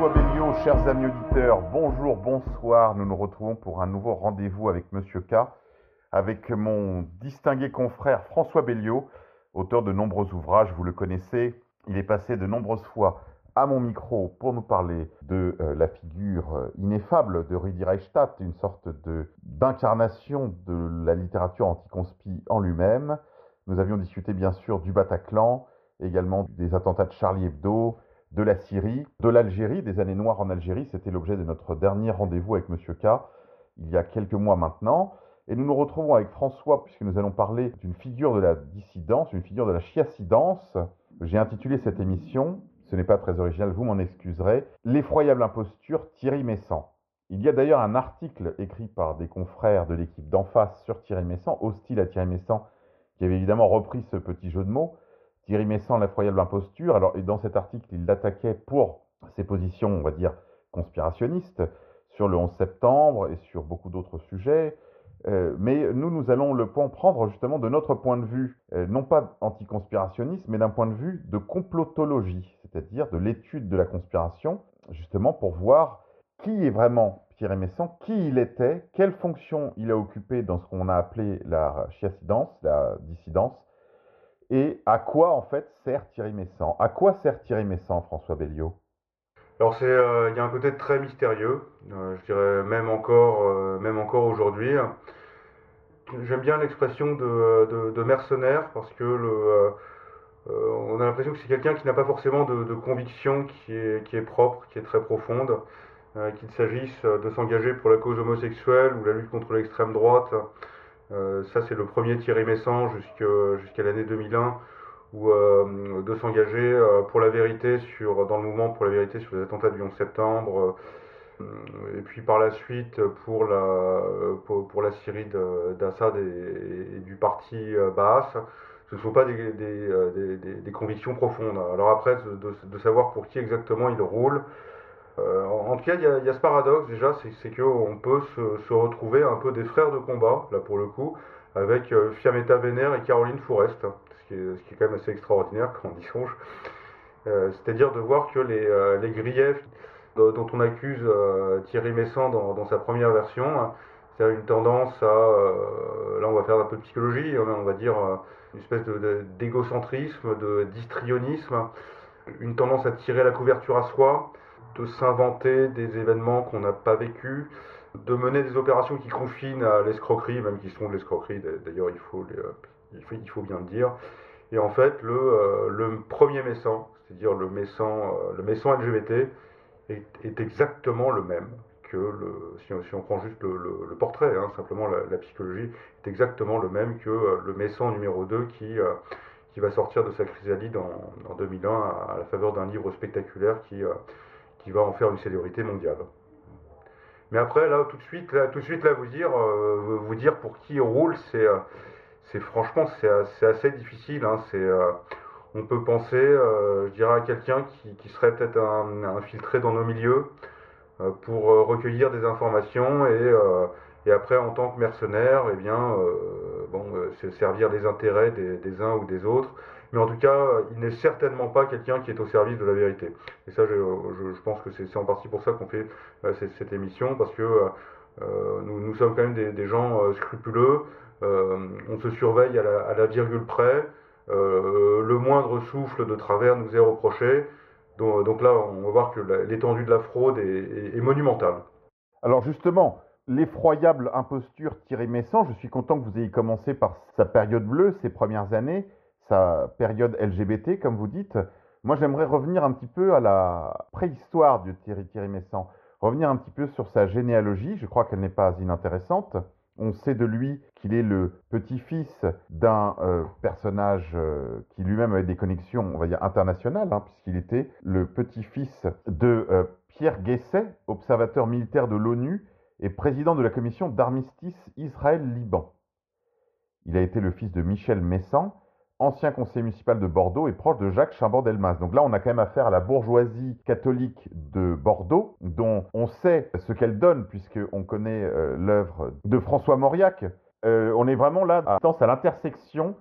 François Belliot, chers amis auditeurs, bonjour, bonsoir. Nous nous retrouvons pour un nouveau rendez-vous avec Monsieur K, avec mon distingué confrère François Belliot, auteur de nombreux ouvrages, vous le connaissez. Il est passé de nombreuses fois à mon micro pour nous parler de euh, la figure euh, ineffable de Rudi Reichstadt, une sorte d'incarnation de la littérature anticonspi en lui-même. Nous avions discuté bien sûr du Bataclan, également des attentats de Charlie Hebdo, de la Syrie, de l'Algérie, des années noires en Algérie. C'était l'objet de notre dernier rendez-vous avec Monsieur K, il y a quelques mois maintenant. Et nous nous retrouvons avec François, puisque nous allons parler d'une figure de la dissidence, une figure de la chiassidence. J'ai intitulé cette émission, ce n'est pas très original, vous m'en excuserez, L'effroyable imposture Thierry Messant. Il y a d'ailleurs un article écrit par des confrères de l'équipe d'en face sur Thierry Messant, hostile à Thierry Messant, qui avait évidemment repris ce petit jeu de mots. Thierry Messant, l'effroyable imposture. Alors, dans cet article, il l'attaquait pour ses positions, on va dire, conspirationnistes sur le 11 septembre et sur beaucoup d'autres sujets. Euh, mais nous, nous allons le prendre justement de notre point de vue, euh, non pas anticonspirationniste, mais d'un point de vue de complotologie, c'est-à-dire de l'étude de la conspiration, justement pour voir qui est vraiment Thierry Messant, qui il était, quelle fonction il a occupé dans ce qu'on a appelé la chiassidence, la dissidence, et à quoi en fait sert Thierry Messant? À quoi sert Thierry Messant, François Belliot? Alors c'est, euh, il y a un côté très mystérieux, euh, je dirais même encore, euh, même encore aujourd'hui. J'aime bien l'expression de, mercenaire parce que le, on a l'impression que c'est quelqu'un qui n'a pas forcément de, de, conviction qui est, qui est propre, qui est très profonde, qu'il s'agisse de s'engager pour la cause homosexuelle ou la lutte contre l'extrême droite. Ça c'est le premier Thierry Messant jusqu'à l'année 2001 ou euh, de s'engager euh, pour la vérité sur, dans le mouvement pour la vérité sur les attentats du 11 septembre, euh, et puis par la suite pour la, Syrie d'Assad et, du parti Baas. Ce ne sont pas des, convictions profondes. Alors après, de, de, savoir pour qui exactement il roule, en, tout cas, il y, a, ce paradoxe déjà, c'est qu'on peut se, retrouver un peu des frères de combat, là pour le coup, avec Fiametta Vénère et Caroline Fourest ce qui est quand même assez extraordinaire quand on y songe. Euh, c'est-à-dire de voir que les, euh, griefs dont on accuse euh, Thierry Messant dans, sa première version, hein, c'est une tendance à, là on va faire un peu de psychologie, hein, on va dire une espèce d'égocentrisme, de, d'histrionisme, une tendance à tirer la couverture à soi, de s'inventer des événements qu'on n'a pas vécus, de mener des opérations qui confinent à l'escroquerie, même qui sont de l'escroquerie, d'ailleurs il faut, il, faut, il faut bien le dire, et en fait, le, euh, le premier Messan, c'est-à-dire le Messan, euh, le Messan LGBT, est, exactement le même que le, si, on, si on prend juste le, le, portrait, hein, simplement la, psychologie, est exactement le même que euh, le Messan numéro 2 qui, qui va sortir de sa chrysalide en, en 2001 à, la faveur d'un livre spectaculaire qui, qui va en faire une célébrité mondiale. Mais après, là, tout de suite, là, tout de suite, là, vous dire, vous dire pour qui roule, c'est c'est franchement c'est assez difficile. Hein, c'est euh, on peut penser, euh, je dirais, à quelqu'un qui, qui, serait peut-être infiltré dans nos milieux euh, pour recueillir des informations et, et, après, en tant que mercenaire, eh bien, bon, c'est servir les intérêts des, uns ou des autres. Mais en tout cas, il n'est certainement pas quelqu'un qui est au service de la vérité. Et ça, je, pense que c'est en partie pour ça qu'on fait cette, cette, émission, parce que nous, sommes quand même des, gens scrupuleux. Euh, on se surveille à la, virgule près. Euh, le moindre souffle de travers nous est reproché. Donc, là, on va voir que l'étendue de la fraude est, monumentale. Alors justement, l'effroyable imposture Thierry Messant, je suis content que vous ayez commencé par sa période bleue, ses premières années, sa période LGBT, comme vous dites. Moi, j'aimerais revenir un petit peu à la préhistoire de Thierry, Thierry Messant, revenir un petit peu sur sa généalogie, je crois qu'elle n'est pas inintéressante. On sait de lui qu'il est le petit-fils d'un euh, personnage euh, qui lui-même avait des connexions, on va dire, internationales, hein, puisqu'il était le petit-fils de euh, Pierre Guesset, observateur militaire de l'ONU et président de la commission d'armistice Israël-Liban. Il a été le fils de Michel Messant, ancien conseiller municipal de Bordeaux et proche de Jacques Chambord-Delmas. Donc là, on a quand même affaire à la bourgeoisie catholique de Bordeaux, dont on sait ce qu'elle donne, puisqu'on connaît euh, l'œuvre de François Mauriac. Euh, on est vraiment là à, à l'intersection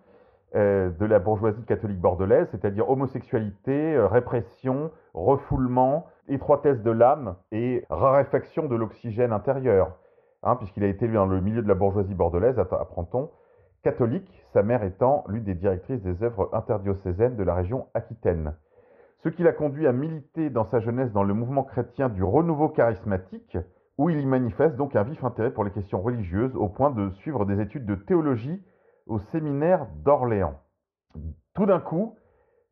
euh, de la bourgeoisie catholique bordelaise, c'est-à-dire homosexualité, répression, refoulement, étroitesse de l'âme et raréfaction de l'oxygène intérieur, hein, puisqu'il a été dans le milieu de la bourgeoisie bordelaise, apprend-on, catholique, sa mère étant l'une des directrices des œuvres interdiocésaines de la région Aquitaine. Ce qui l'a conduit à militer dans sa jeunesse dans le mouvement chrétien du renouveau charismatique, où il y manifeste donc un vif intérêt pour les questions religieuses, au point de suivre des études de théologie au séminaire d'Orléans. Tout d'un coup,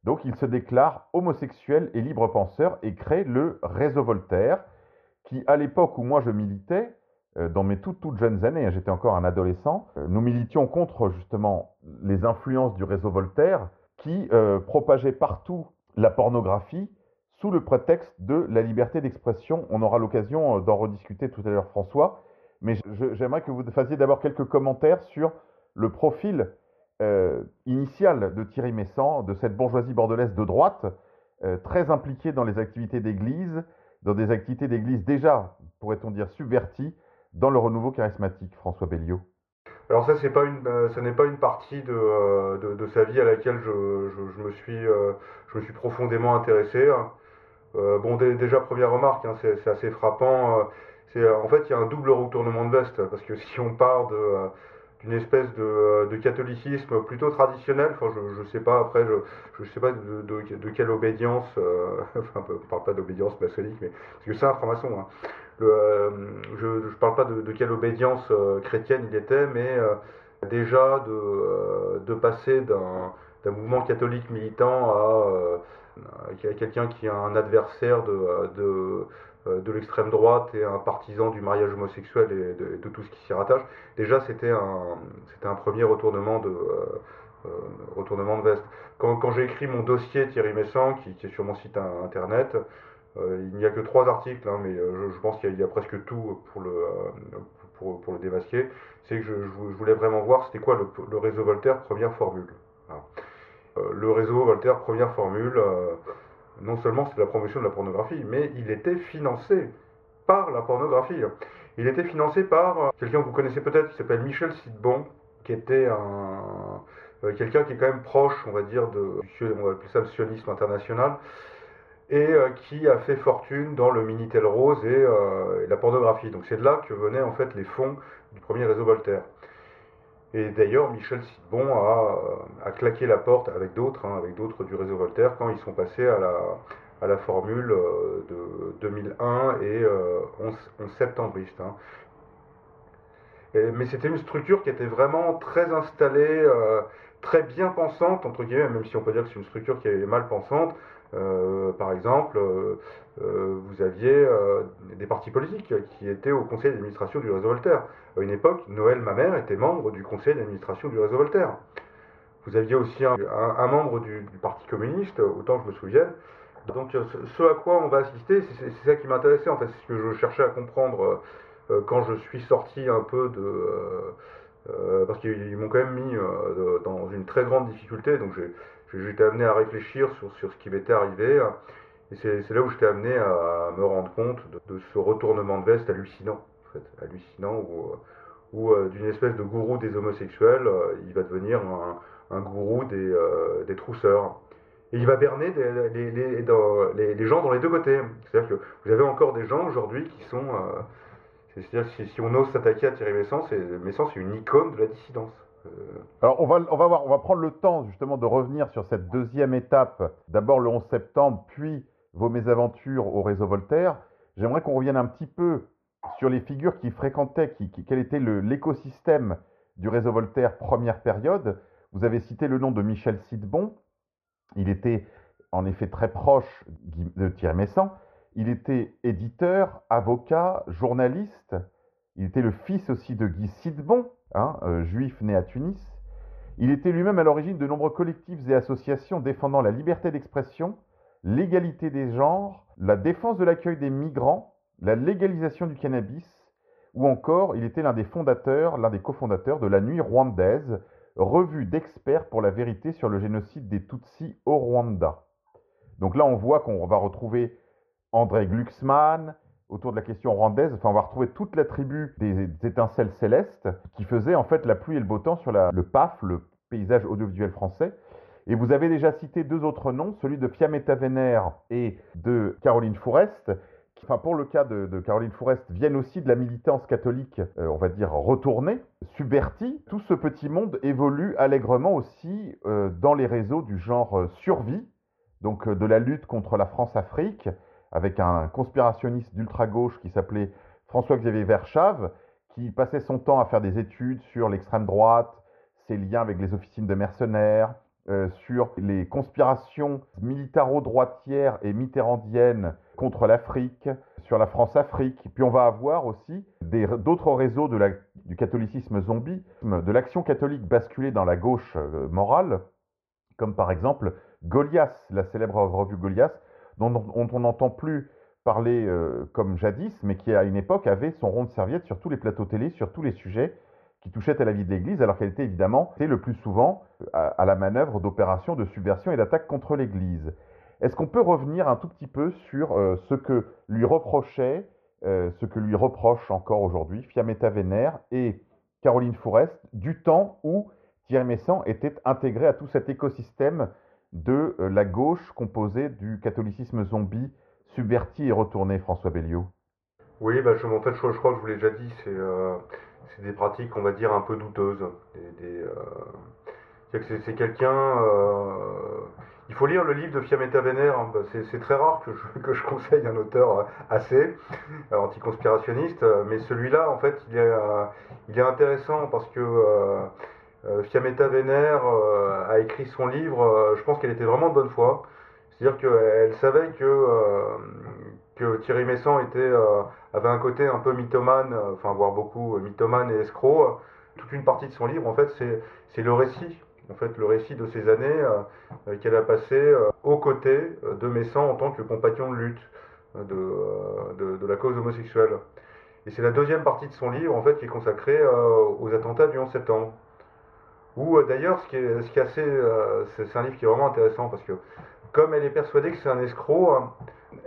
donc, il se déclare homosexuel et libre penseur et crée le réseau Voltaire, qui, à l'époque où moi je militais, euh, dans mes toutes, toutes jeunes années, hein, j'étais encore un adolescent, euh, nous militions contre justement les influences du réseau Voltaire qui euh, propageait partout la pornographie sous le prétexte de la liberté d'expression. On aura l'occasion d'en rediscuter tout à l'heure, François, mais j'aimerais que vous fassiez d'abord quelques commentaires sur le profil initial de Thierry Messant, de cette bourgeoisie bordelaise de droite, très impliquée dans les activités d'église, dans des activités d'église déjà, pourrait-on dire, subverties, dans le renouveau charismatique, François Belliot alors ça, c'est euh, ce n'est pas une partie de, euh, de, de, sa vie à laquelle je, je, me, suis, euh, je me suis profondément intéressé. bon, déjà, première remarque, hein, c'est assez frappant. c'est en fait, il y a un double retournement de veste, parce que si on part de d'une espèce de, de, catholicisme plutôt traditionnel. Enfin, je ne sais pas, après, je sais pas de, de, quelle obédience, enfin, on ne parle pas d'obédience maçonnique, mais parce que c'est un franc-maçon. Euh, je ne parle pas de, quelle obédience euh, chrétienne il était, mais euh, déjà de, de passer d'un mouvement catholique militant à, quelqu'un qui est un adversaire de, de, de l'extrême droite et un partisan du mariage homosexuel et de, tout ce qui s'y rattache. Déjà, c'était un, un premier retournement de, retournement de veste. Quand, j'ai écrit mon dossier Thierry Messant, qui, est sur mon site internet, euh, il n'y a que trois articles, hein, mais euh, je, pense qu'il y, a presque tout pour le, euh, pour, pour, le démasquer. C'est que je, voulais vraiment voir c'était quoi le, réseau Voltaire première formule. le réseau Voltaire première formule, non seulement c'est la promotion de la pornographie, mais il était financé par la pornographie. Il était financé par quelqu'un que vous connaissez peut-être qui s'appelle Michel Sidbon, qui était un quelqu'un qui est quand même proche, on va dire, de, on va sionisme international, et euh, qui a fait fortune dans le Minitel Rose euh, et, la pornographie. Donc c'est de là que venaient en fait les fonds du premier réseau Voltaire. Et d'ailleurs, Michel Sidbon a, a, claqué la porte avec d'autres, hein, avec d'autres du réseau Voltaire, quand ils sont passés à la, formule euh, de 2001 et 11, 11 septembriste. Hein. mais c'était une structure qui était vraiment très installée, très bien pensante, entre guillemets, même si on peut dire que c'est une structure qui est mal pensante, euh, par exemple, euh, euh, vous aviez des partis politiques qui étaient au conseil d'administration du réseau Voltaire. À une époque, Noël, ma mère, était membre du conseil d'administration du réseau Voltaire. Vous aviez aussi un, membre du, Parti communiste, autant que je me souvienne. Donc ce à quoi on va assister, c'est ça qui m'intéressait en fait, c'est ce que je cherchais à comprendre quand je suis sorti un peu de... parce qu'ils m'ont quand même mis dans une très grande difficulté, donc j'ai j'étais amené à réfléchir sur, ce qui m'était arrivé. Et c'est là où j'étais amené à, me rendre compte de, ce retournement de veste hallucinant, hallucinant, où, euh, d'une espèce de gourou des homosexuels, euh, il va devenir un, gourou des, euh, trousseurs. Et il va berner les, gens dans les deux côtés. C'est-à-dire que vous avez encore des gens aujourd'hui qui sont... C'est-à-dire si, on ose s'attaquer à Thierry Messence, Messence est une icône de la dissidence. Euh, Alors on va, on, va voir, on va prendre le temps justement de revenir sur cette deuxième étape, d'abord le 11 septembre, puis vos mésaventures au réseau Voltaire. J'aimerais qu'on revienne un petit peu sur les figures qui fréquentaient, qui, quel était l'écosystème du réseau Voltaire première période. Vous avez cité le nom de Michel Sidbon. Il était en effet très proche de Thierry Messant. Il était éditeur, avocat, journaliste. Il était le fils aussi de Guy Sidbon, Hein, euh, juif né à Tunis. Il était lui-même à l'origine de nombreux collectifs et associations défendant la liberté d'expression, l'égalité des genres, la défense de l'accueil des migrants, la légalisation du cannabis, ou encore il était l'un des fondateurs, l'un des cofondateurs de la Nuit rwandaise, revue d'experts pour la vérité sur le génocide des Tutsis au Rwanda. Donc là, on voit qu'on va retrouver André Glucksmann, autour de la question rwandaise, enfin, on va retrouver toute la tribu des, étincelles célestes qui faisait en fait la pluie et le beau temps sur le PAF, le paysage audiovisuel français. Et vous avez déjà cité deux autres noms, celui de Fiametta Vénère et de Caroline Fourest, qui, enfin pour le cas de, Caroline Fourest, viennent aussi de la militance catholique, euh, on va dire, retournée, subvertie. Tout ce petit monde évolue allègrement aussi euh, dans les réseaux du genre euh, survie, donc de la lutte contre la France-Afrique, avec un conspirationniste d'ultra-gauche qui s'appelait François-Xavier Verschave, qui passait son temps à faire des études sur l'extrême droite, ses liens avec les officines de mercenaires, euh, sur les conspirations militaro-droitières et mitterrandiennes contre l'Afrique, sur la France-Afrique. Puis on va avoir aussi d'autres réseaux du catholicisme zombie, de l'action catholique basculée dans la gauche euh, morale, comme par exemple Goliath, la célèbre revue Goliath, dont, on n'entend plus parler euh, comme jadis, mais qui à une époque avait son rond de serviette sur tous les plateaux télé, sur tous les sujets qui touchaient à la vie de l'Église, alors qu'elle était évidemment le plus souvent à, la manœuvre d'opérations de subversion et d'attaque contre l'Église. Est-ce qu'on peut revenir un tout petit peu sur euh, ce que lui reprochait, euh, ce que lui reproche encore aujourd'hui Fiametta Vénère et Caroline Fourest, du temps où Thierry Messant était intégré à tout cet écosystème de la gauche composée du catholicisme zombie subverti et retourné, François Belliot Oui, bah, je, en fait, je, crois que je vous l'ai déjà dit, c'est euh, des pratiques, on va dire, un peu douteuses. Euh, c'est quelqu'un. Euh, il faut lire le livre de Fiametta Vénère, hein, bah, c'est très rare que je, je, conseille un auteur assez anticonspirationniste, mais celui-là, en fait, il il est intéressant parce que. Fiametta Vénère a écrit son livre, je pense qu'elle était vraiment de bonne foi. C'est-à-dire qu'elle savait que, euh, que Thierry Messant était, euh, avait un côté un peu mythomane, euh, enfin voire beaucoup mythomane et escroc. Toute une partie de son livre, en fait, c'est le récit, en fait, le récit de ces années qu'elle a passées aux côtés de Messant en tant que compagnon de lutte de, de, la cause homosexuelle. Et c'est la deuxième partie de son livre, en fait, qui est consacrée aux attentats du 11 septembre. Ou d'ailleurs, ce qui est, assez, c'est un livre qui est vraiment intéressant parce que comme elle est persuadée que c'est un escroc, hein,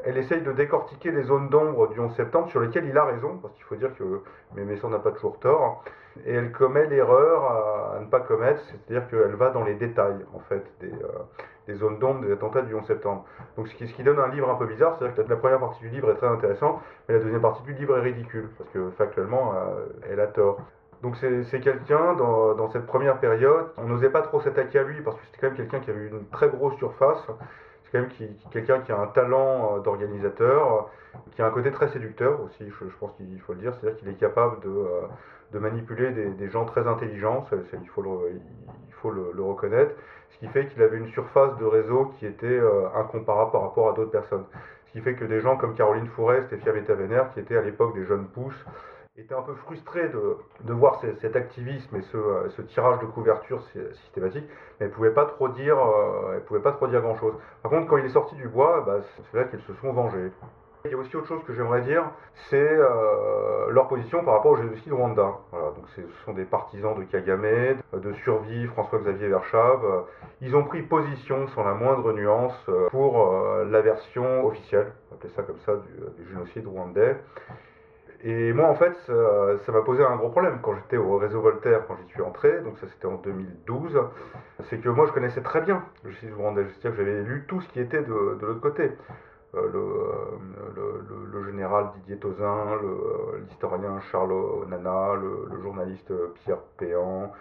elle essaye de décortiquer les zones d'ombre du 11 septembre sur lesquelles il a raison, parce qu'il faut dire que Mémesson n'a pas toujours tort, et elle commet l'erreur à, ne pas commettre, c'est-à-dire qu'elle va dans les détails, en fait, des, euh, zones d'ombre des attentats du 11 septembre. Donc ce qui, donne un livre un peu bizarre, c'est-à-dire que la première partie du livre est très intéressante, mais la deuxième partie du livre est ridicule, parce que factuellement, euh, elle a tort. Donc c'est quelqu'un, dans, cette première période, on n'osait pas trop s'attaquer à lui parce que c'était quand même quelqu'un qui avait une très grosse surface. C'est quand même quelqu'un qui a un talent euh, d'organisateur, qui a un côté très séducteur aussi, je, pense qu'il faut le dire. C'est-à-dire qu'il est capable de, euh, manipuler des, gens très intelligents, il faut, le, reconnaître. Ce qui fait qu'il avait une surface de réseau qui était euh, incomparable par rapport à d'autres personnes. Ce qui fait que des gens comme Caroline Fourest et Fiametta Vénère, qui étaient à l'époque des jeunes pousses, était un peu frustré de, de voir cet activisme et ce, euh, ce, tirage de couverture systématique, mais elle pouvait pas trop dire, euh, pouvait pas trop dire grand chose. Par contre, quand il est sorti du bois, bah, c'est là qu'ils se sont vengés. Il y a aussi autre chose que j'aimerais dire, c'est euh, leur position par rapport au génocide rwanda. Voilà, donc ce sont des partisans de Kagame, de survie, François-Xavier Verschave. Ils ont pris position sans la moindre nuance pour la version officielle, on appeler ça comme ça, du, du génocide rwandais. Et moi, en fait, ça m'a posé un gros problème quand j'étais au réseau Voltaire, quand j'y suis entré, donc ça c'était en 2012. C'est que moi, je connaissais très bien le justice rwandais, c'est-à-dire que j'avais lu tout ce qui était de, l'autre côté. Euh, le, le, général Didier Tauzin, l'historien Charles Nana, le, journaliste Pierre Péan.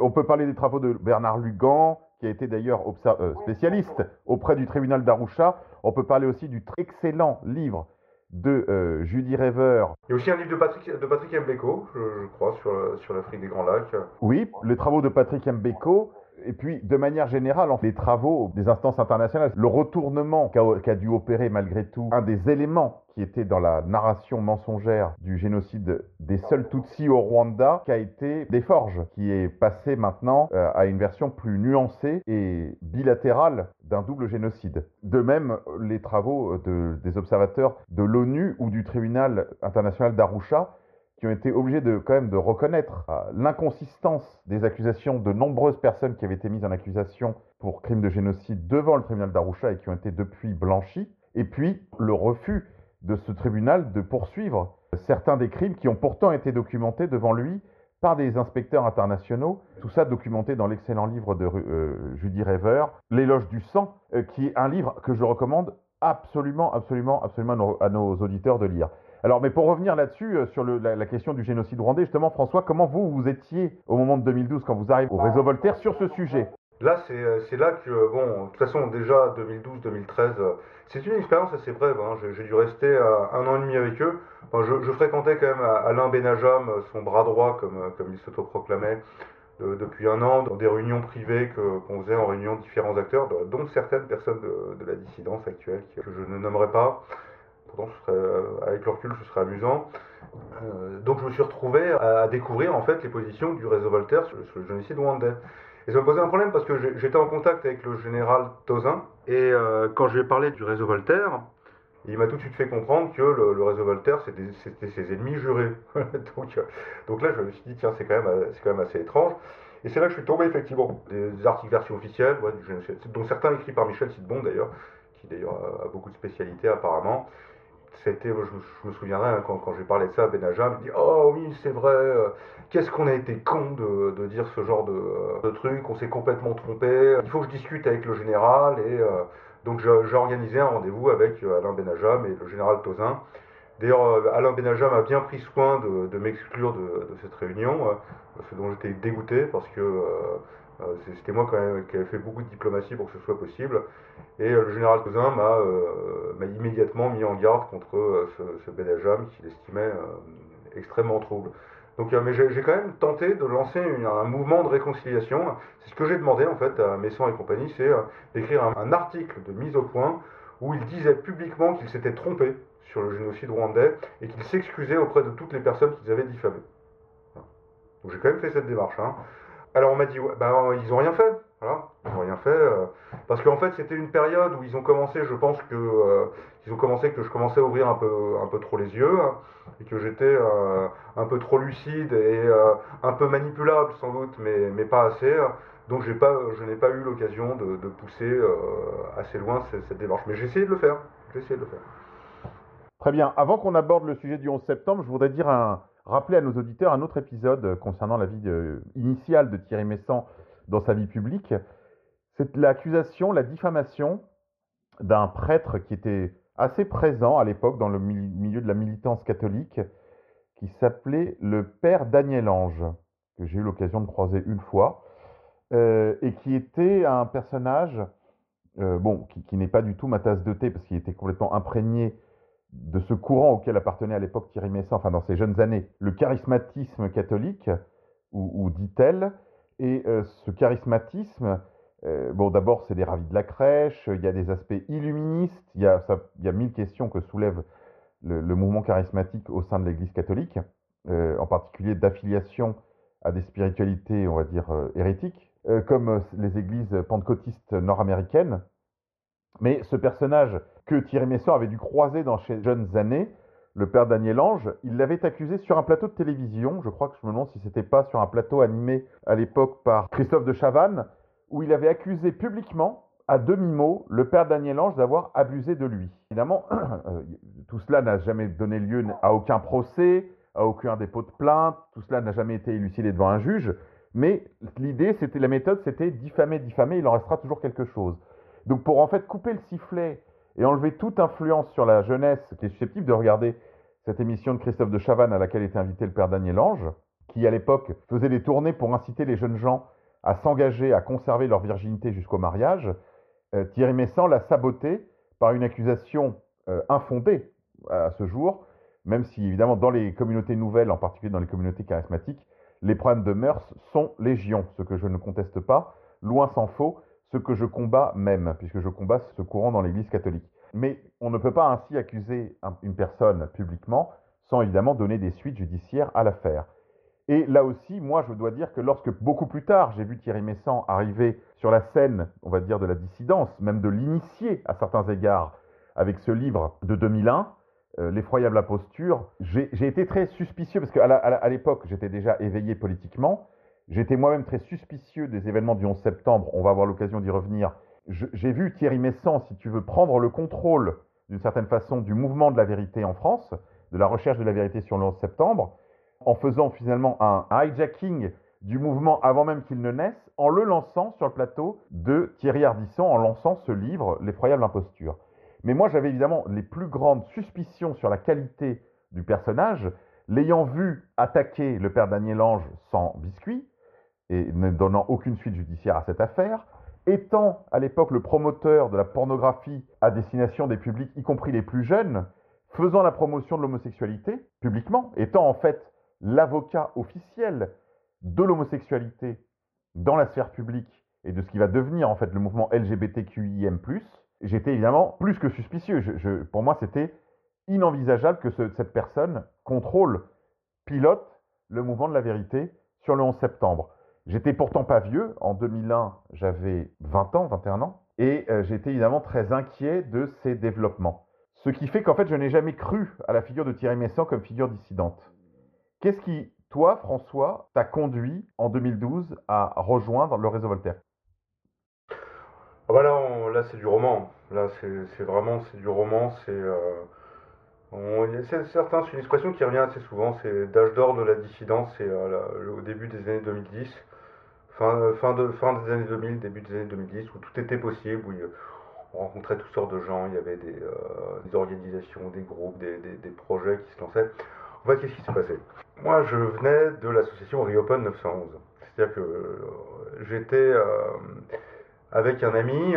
On peut parler des travaux de Bernard Lugan, qui a été d'ailleurs euh, spécialiste auprès du tribunal d'Arusha. On peut parler aussi du très excellent livre de euh, Judy Rever. Il y a aussi un livre de Patrick, de Patrick Mbeko, je, crois, sur, sur l'Afrique des Grands Lacs. Oui, les travaux de Patrick Mbeko. Et puis, de manière générale, les travaux des instances internationales, le retournement qu'a dû opérer malgré tout, un des éléments qui était dans la narration mensongère du génocide des seuls Tutsis au Rwanda, qui a été des forges, qui est passé maintenant euh, à une version plus nuancée et bilatérale d'un double génocide. De même, les travaux des observateurs de l'ONU ou du tribunal international d'Arusha qui ont été obligés de quand même de reconnaître euh, l'inconsistance des accusations de nombreuses personnes qui avaient été mises en accusation pour crimes de génocide devant le tribunal d'Arusha et qui ont été depuis blanchis, et puis le refus de ce tribunal de poursuivre certains des crimes qui ont pourtant été documentés devant lui par des inspecteurs internationaux. Tout ça documenté dans l'excellent livre de euh, Judy Rever, L'éloge du sang, euh, qui est un livre que je recommande absolument, absolument, absolument à nos, auditeurs de lire. Alors, mais pour revenir là-dessus, euh, sur la, la, question du génocide rwandais, justement, François, comment vous, vous étiez au moment de 2012, quand vous arrivez au réseau Voltaire, sur ce sujet? Là, c'est là que, bon, de toute façon, déjà 2012-2013, c'est une expérience assez brève. Hein. J'ai dû rester un an et demi avec eux. je, fréquentais quand même Alain Benajam, son bras droit, comme, il s'autoproclamait, depuis un an, dans des réunions privées qu'on faisait en réunion de différents acteurs, dont certaines personnes de, la dissidence actuelle, que je ne nommerai pas. Pourtant, euh, avec le recul, ce serait amusant. Euh, donc, je me suis retrouvé à, découvrir en fait les positions du réseau Voltaire sur, sur le génocide rwandais. Et ça me posait un problème parce que j'étais en contact avec le général Tozin, et euh, quand je lui ai parlé du réseau Voltaire, il m'a tout de suite fait comprendre que le, réseau Voltaire, c'était ses ennemis jurés. donc, euh, donc, là, je me suis dit, tiens, c'est quand, même, quand même assez étrange. Et c'est là que je suis tombé, effectivement, des, articles version officielle, dont certains écrits par Michel Sidbon, d'ailleurs, qui d'ailleurs a beaucoup de spécialités apparemment c'était, je, me souviendrai hein, quand, j'ai parlé de ça à Benajam, il dit Oh oui, c'est vrai, euh, qu'est-ce qu'on a été con de, dire ce genre de, truc, on s'est complètement trompé, il faut que je discute avec le général. Et euh, donc j'ai organisé un rendez-vous avec euh, Alain Benajam et le général Tozin. D'ailleurs, Alain Benajam a bien pris soin de, m'exclure de, cette réunion, ce dont j'étais dégoûté parce que euh, c'était moi quand même qui avait fait beaucoup de diplomatie pour que ce soit possible. Et euh, le général Cousin euh, m'a immédiatement mis en garde contre ce, ce Benajam qu'il estimait extrêmement trouble. Donc, mais j'ai quand même tenté de lancer un mouvement de réconciliation. C'est ce que j'ai demandé en fait à Messon et compagnie, c'est d'écrire un, article de mise au point où il disait publiquement qu'il s'était trompé sur le génocide rwandais et qu'il s'excusait auprès de toutes les personnes qu'ils avaient diffamées. Donc j'ai quand même fait cette démarche. Hein. Alors on m'a dit, bah, ils ont rien fait. Voilà, ils n'ont rien fait. Euh, parce qu'en fait, c'était une période où ils ont commencé, je pense que euh, ils ont commencé que je commençais à ouvrir un peu, un peu trop les yeux hein, et que j'étais euh, un peu trop lucide et un peu manipulable sans doute, mais, mais pas assez. Donc j'ai pas, je n'ai pas eu l'occasion de, pousser assez loin cette, cette démarche. Mais j'ai essayé de le faire. J'ai essayé de le faire. Très bien. Avant qu'on aborde le sujet du 11 septembre, je voudrais dire un, rappeler à nos auditeurs un autre épisode concernant la vie initiale de Thierry Messant dans sa vie publique. C'est l'accusation, la diffamation d'un prêtre qui était assez présent à l'époque dans le milieu de la militance catholique, qui s'appelait le père Daniel Ange, que j'ai eu l'occasion de croiser une fois, euh, et qui était un personnage, euh, bon, qui n'est pas du tout ma tasse de thé, parce qu'il était complètement imprégné de ce courant auquel appartenait à l'époque Thierry Messant, enfin dans ses jeunes années, le charismatisme catholique, ou, dit-elle, et euh, ce charismatisme, euh, bon d'abord c'est des ravis de la crèche, il y a des aspects illuministes, il y a, mille questions que soulève le, mouvement charismatique au sein de l'Église catholique, euh, en particulier d'affiliation à des spiritualités, on va dire, hérétiques, comme les églises pentecôtistes nord-américaines. Mais ce personnage que Thierry Messant avait dû croiser dans ses jeunes années, le père Daniel Ange, il l'avait accusé sur un plateau de télévision, je crois que je me demande si c'était pas sur un plateau animé à l'époque par Christophe de Chavannes, où il avait accusé publiquement, à demi-mot, le père Daniel Ange d'avoir abusé de lui. Évidemment, euh, tout cela n'a jamais donné lieu à aucun procès, à aucun dépôt de plainte, tout cela n'a jamais été élucidé devant un juge, mais l'idée, c'était la méthode, c'était diffamer, diffamer, il en restera toujours quelque chose. Donc pour en fait couper le sifflet et enlever toute influence sur la jeunesse qui est susceptible de regarder cette émission de Christophe de Chavannes à laquelle était invité le père Daniel Ange, qui à l'époque faisait des tournées pour inciter les jeunes gens à s'engager, à conserver leur virginité jusqu'au mariage, euh, Thierry Messant l'a saboté par une accusation euh, infondée à ce jour, même si évidemment dans les communautés nouvelles, en particulier dans les communautés charismatiques, les problèmes de mœurs sont légion, ce que je ne conteste pas, loin s'en faut, ce que je combats même, puisque je combats ce courant dans l'Église catholique. Mais on ne peut pas ainsi accuser une personne publiquement sans évidemment donner des suites judiciaires à l'affaire. Et là aussi, moi, je dois dire que lorsque beaucoup plus tard, j'ai vu Thierry Messant arriver sur la scène, on va dire, de la dissidence, même de l'initier à certains égards, avec ce livre de 2001, euh, L'effroyable imposture, j'ai été très suspicieux, parce qu'à l'époque, j'étais déjà éveillé politiquement, J'étais moi-même très suspicieux des événements du 11 septembre, on va avoir l'occasion d'y revenir. J'ai vu Thierry Messant, si tu veux, prendre le contrôle d'une certaine façon du mouvement de la vérité en France, de la recherche de la vérité sur le 11 septembre. en faisant finalement un hijacking du mouvement avant même qu'il ne naisse, en le lançant sur le plateau de Thierry Ardisson, en lançant ce livre, L'effroyable imposture. Mais moi, j'avais évidemment les plus grandes suspicions sur la qualité du personnage, l'ayant vu attaquer le père Daniel Ange sans biscuit, et ne donnant aucune suite judiciaire à cette affaire, étant à l'époque le promoteur de la pornographie à destination des publics, y compris les plus jeunes, faisant la promotion de l'homosexualité publiquement, étant en fait l'avocat officiel de l'homosexualité dans la sphère publique et de ce qui va devenir en fait le mouvement LGBTQIM+, j'étais évidemment plus que suspicieux. Pour moi, c'était inenvisageable que cette personne contrôle, pilote le mouvement de la vérité sur le 11 septembre. J'étais pourtant pas vieux. En 2001, j'avais 20 ans, 21 ans. Et euh, j'étais évidemment très inquiet de ces développements. Ce qui fait qu'en fait, je n'ai jamais cru à la figure de Thierry Messant comme figure dissidente. Qu'est-ce qui, toi, François, t'a conduit en 2012 à rejoindre le réseau Voltaire? Ah bah là, c'est du roman. Là, c'est vraiment c'est du roman. C'est euh, c'est une expression qui revient assez souvent. C'est d'âge d'or de la dissidence. C'est euh, au début des années 2010 fin, de, fin des années 2000, début des années 2010, où tout était possible, où on rencontrait toutes sortes de gens, il y avait des, euh, organisations, des groupes, des, projets qui se lançaient. En fait, qu'est-ce qui s'est passé? Moi, je venais de l'association Reopen 911. C'est-à-dire que euh, j'étais euh, avec un ami,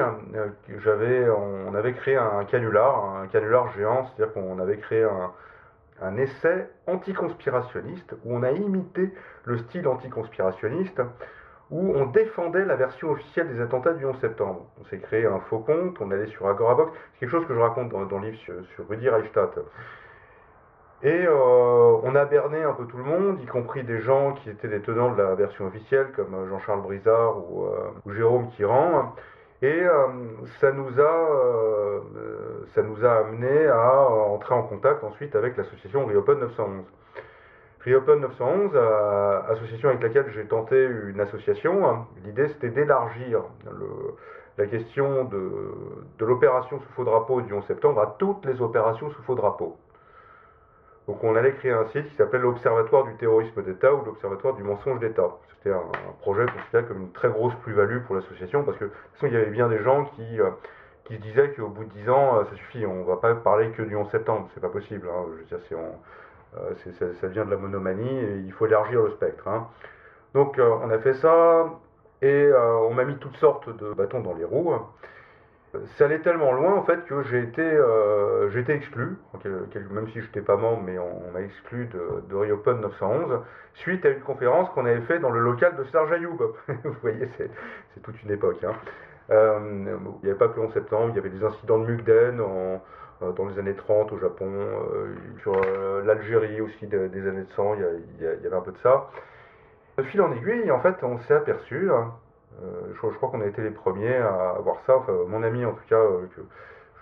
j'avais, on avait créé un canular, un canular géant, c'est-à-dire qu'on avait créé un, un essai anticonspirationniste où on a imité le style anticonspirationniste où on défendait la version officielle des attentats du 11 septembre. On s'est créé un faux compte, on allait sur Agorabox, c'est quelque chose que je raconte dans, le livre sur, sur Rudy Reichstadt. Et euh, on a berné un peu tout le monde, y compris des gens qui étaient des tenants de la version officielle, comme euh, Jean-Charles Brizard ou, euh, Jérôme Kiran. Et ça, nous a, ça nous a amené à entrer en contact ensuite avec l'association Reopen 911. Reopen 911, association avec laquelle j'ai tenté une association, hein. l'idée c'était d'élargir la question de, l'opération sous faux drapeau du 11 septembre à toutes les opérations sous faux drapeau. Donc on allait créer un site qui s'appelait l'Observatoire du terrorisme d'État ou l'Observatoire du mensonge d'État. C'était un, projet considéré comme une très grosse plus-value pour l'association parce que de toute façon il y avait bien des gens qui, euh, qui se disaient qu'au bout de 10 ans, euh, ça suffit, on ne va pas parler que du 11 septembre, c'est pas possible. Hein. Je veux dire, ça, vient de la monomanie et il faut élargir le spectre. Hein. Donc euh, on a fait ça et euh, on m'a mis toutes sortes de bâtons dans les roues. Ça allait tellement loin en fait que j'ai été, exclu, même si je n'étais pas membre, mais on, m'a exclu de, de Reopen 911, suite à une conférence qu'on avait fait dans le local de Serge Ayoub. Vous voyez, c'est toute une époque. Hein. il n'y avait pas que le 11 septembre, il y avait des incidents de Mugden en, euh, dans les années 30 au Japon, euh, sur euh, l'Algérie aussi des, années 100, il y, avait un peu de ça. De fil en aiguille, en fait, on s'est aperçu, hein, je, crois qu'on a été les premiers à voir ça, enfin mon ami en tout cas,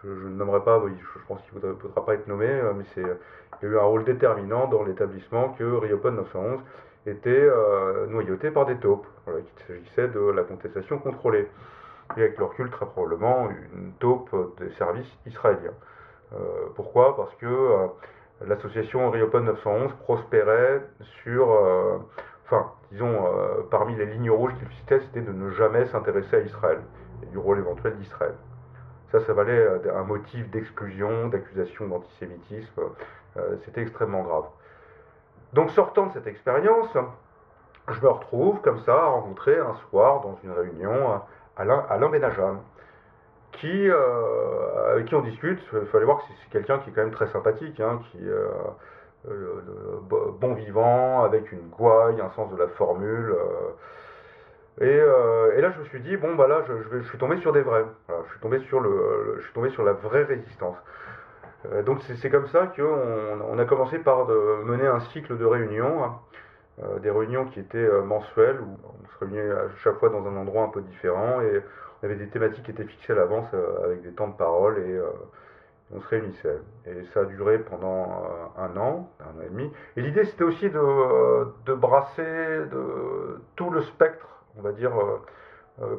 je, ne nommerai pas, je, pense qu'il ne faudra pas être nommé, mais c'est, il y a eu un rôle déterminant dans l'établissement que Riopen 911 était noyauté par des taupes, voilà, qu'il s'agissait de la contestation contrôlée. Et avec le recul, très probablement, une taupe des services israéliens. Euh, pourquoi? Parce que euh, l'association Reopen 911 prospérait sur, euh, enfin, disons, parmi les lignes rouges qu'il citait, c'était de ne jamais s'intéresser à Israël et du rôle éventuel d'Israël. Ça, ça valait un motif d'exclusion, d'accusation d'antisémitisme. c'était extrêmement grave. Donc, sortant de cette expérience, je me retrouve comme ça à rencontrer un soir dans une réunion Alain, Alain qui, euh, avec qui on discute. Il fallait voir que c'est quelqu'un qui est quand même très sympathique, hein, qui euh, euh, bon vivant, avec une gouaille, un sens de la formule. Et, là, je me suis dit, bon, bah là, je, suis tombé sur des vrais. je, suis tombé sur le, je suis tombé sur la vraie résistance. donc c'est comme ça qu'on on a commencé par mener un cycle de réunions, hein. des réunions qui étaient mensuelles, où on se réunissait à chaque fois dans un endroit un peu différent, il y avait des thématiques qui étaient fixées à l'avance euh, avec des temps de parole et euh, on se réunissait. Et ça a duré pendant euh, un an, un an et demi. Et l'idée, c'était aussi de, brasser de, tout le spectre, on va dire,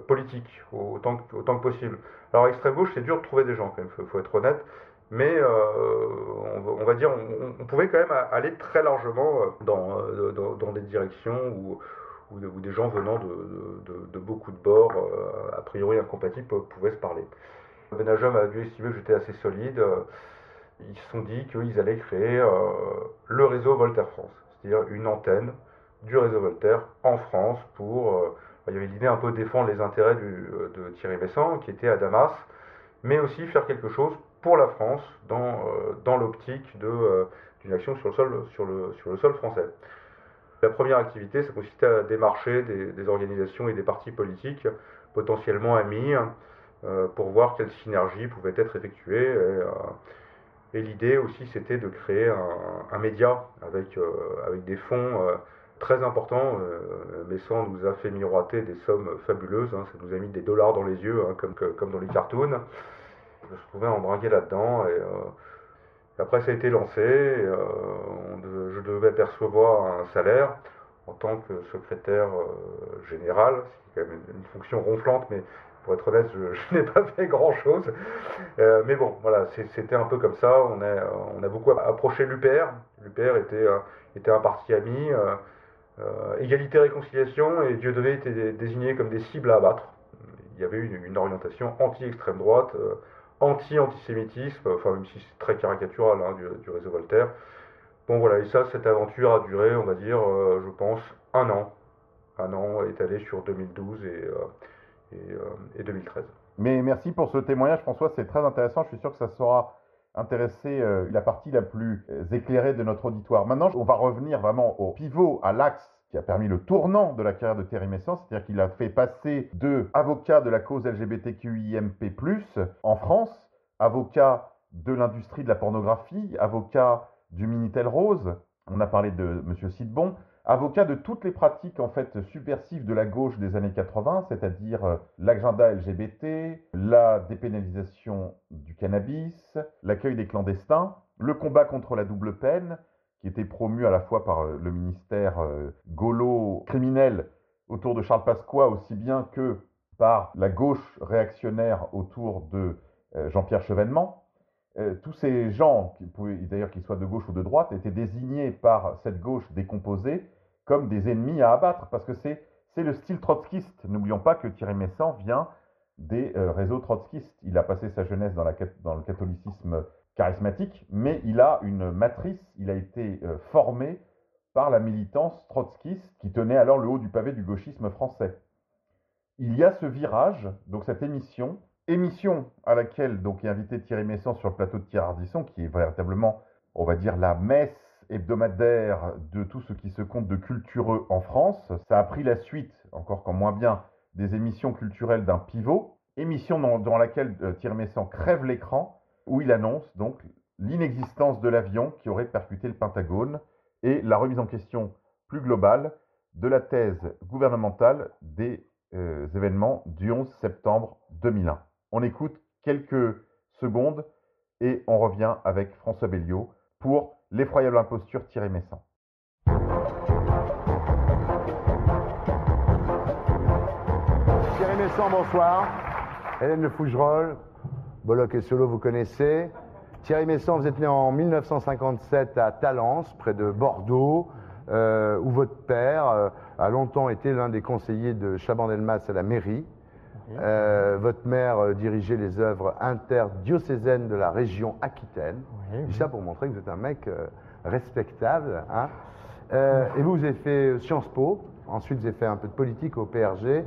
politique, autant que, que possible. Alors, extrême gauche, c'est dur de trouver des gens, quand même, il faut, être honnête. mais on, va dire, on, pouvait quand même aller très largement dans, dans, des directions où, des gens venant de, beaucoup de bords, a priori incompatibles, pouvaient se parler. Benajam a dû estimer que j'étais assez solide. Ils se sont dit qu'ils allaient créer le réseau Voltaire France, c'est-à-dire une antenne du réseau Voltaire en France pour. Euh, il y avait l'idée un peu défendre les intérêts euh, de Thierry Messant, qui était à Damas, mais aussi faire quelque chose pour la France dans, euh, l'optique d'une action sur le sol français. La première activité, ça consistait à démarcher des, organisations et des partis politiques potentiellement amis pour voir quelles synergies pouvaient être effectuées. Et, l'idée aussi, c'était de créer un, média avec, avec des fonds très important. Euh, Messan nous a fait miroiter des sommes fabuleuses. Hein. ça nous a mis des dollars dans les yeux, hein, comme, comme dans les cartoons. Je me trouvais embringué là-dedans. Et, euh, après, ça a été lancé. Euh, je devais percevoir un salaire en tant que secrétaire général. C'est quand même une, fonction ronflante, mais pour être honnête, je, n'ai pas fait grand-chose. mais bon, voilà, c'était un peu comme ça. On a, on beaucoup approché l'UPR. L'UPR était, un parti ami. Euh, égalité, réconciliation, et Dieudonné était désigné comme des cibles à abattre. Il y avait une, orientation anti-extrême droite, euh, anti-antisémitisme, enfin même si c'est très caricatural hein, du, réseau Voltaire. Bon voilà, et ça, cette aventure a duré, on va dire, euh, je pense, un an. Un an étalé sur 2012 et, et, 2013. Mais merci pour ce témoignage, François, c'est très intéressant. Je suis sûr que ça sera intéresser euh, la partie la plus euh, éclairée de notre auditoire. Maintenant, on va revenir vraiment au pivot, à l'axe qui a permis le tournant de la carrière de Thierry Messant, c'est-à-dire qu'il a fait passer de avocat de la cause LGBTQIMP+, en France, avocat de l'industrie de la pornographie, avocat du Minitel Rose, on a parlé de M. Sidbon, avocat de toutes les pratiques en fait subversives de la gauche des années 80, c'est-à-dire euh, l'agenda LGBT, la dépénalisation du cannabis, l'accueil des clandestins, le combat contre la double peine, qui était promu à la fois par euh, le ministère euh, gaulo criminel autour de Charles Pasqua, aussi bien que par la gauche réactionnaire autour de Jean-Pierre Chevènement. tous ces gens, d'ailleurs qu'ils soient de gauche ou de droite, étaient désignés par cette gauche décomposée comme des ennemis à abattre, parce que c'est le style trotskiste. N'oublions pas que Thierry Messant vient des euh, réseaux trotskistes. Il a passé sa jeunesse dans, le catholicisme charismatique, mais il a une matrice, il a été euh, formé par la militance trotskiste qui tenait alors le haut du pavé du gauchisme français. Il y a ce virage, donc cette émission, émission à laquelle donc est invité Thierry Messant sur le plateau de Thierry Ardisson, qui est véritablement, on va dire, la messe hebdomadaire de tout ce qui se compte de cultureux en France. Ça a pris la suite, encore quand moins bien, des émissions culturelles d'un pivot, émission dans, laquelle euh, Thierry Messant crève l'écran, où il annonce donc l'inexistence de l'avion qui aurait percuté le Pentagone et la remise en question plus globale de la thèse gouvernementale des euh, événements du 11 septembre 2001. On écoute quelques secondes et on revient avec François Belliot pour L'effroyable imposture Thierry Messant. Thierry Messant, bonsoir. Hélène Le Fougerolles, Bolloc et Solo, vous connaissez. Thierry Messant, vous êtes né en 1957 à Talence, près de Bordeaux, euh, où votre père euh, a longtemps été l'un des conseillers de Chaban-Delmas à la mairie. Euh, votre mère dirigeait les œuvres interdiocésaines de la région Aquitaine. Oui, ça pour montrer que vous êtes un mec respectable. Hein. Et vous, vous avez fait Sciences Po. Ensuite, vous avez fait un peu de politique au PRG.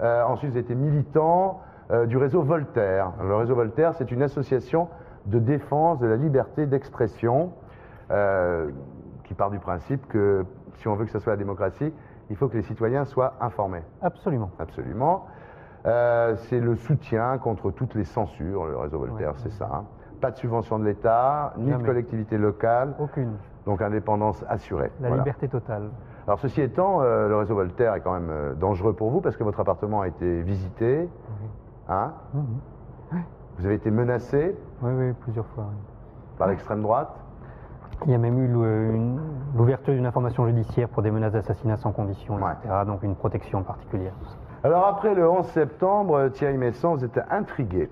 ensuite, vous avez été militant du réseau Voltaire. Le réseau Voltaire, c'est une association de défense de la liberté d'expression qui part du principe que si on veut que ce soit la démocratie, il faut que les citoyens soient informés. Absolument. Absolument. Euh, c'est le soutien contre toutes les censures, le réseau Voltaire, c'est ça. Hein. Pas de subvention de l'État, ni de collectivité locale. Aucune. Donc indépendance assurée. La liberté totale. Alors ceci étant, euh, le réseau Voltaire est quand même euh, dangereux pour vous parce que votre appartement a été visité. Hein mhm. Vous avez été menacé Oui, oui, plusieurs fois. Par l'extrême droite il y a même eu l'ouverture d'une information judiciaire pour des menaces d'assassinat sans condition, etc. Donc une protection particulière. Alors après le 11 septembre, Thierry Messant, vous êtes intrigué.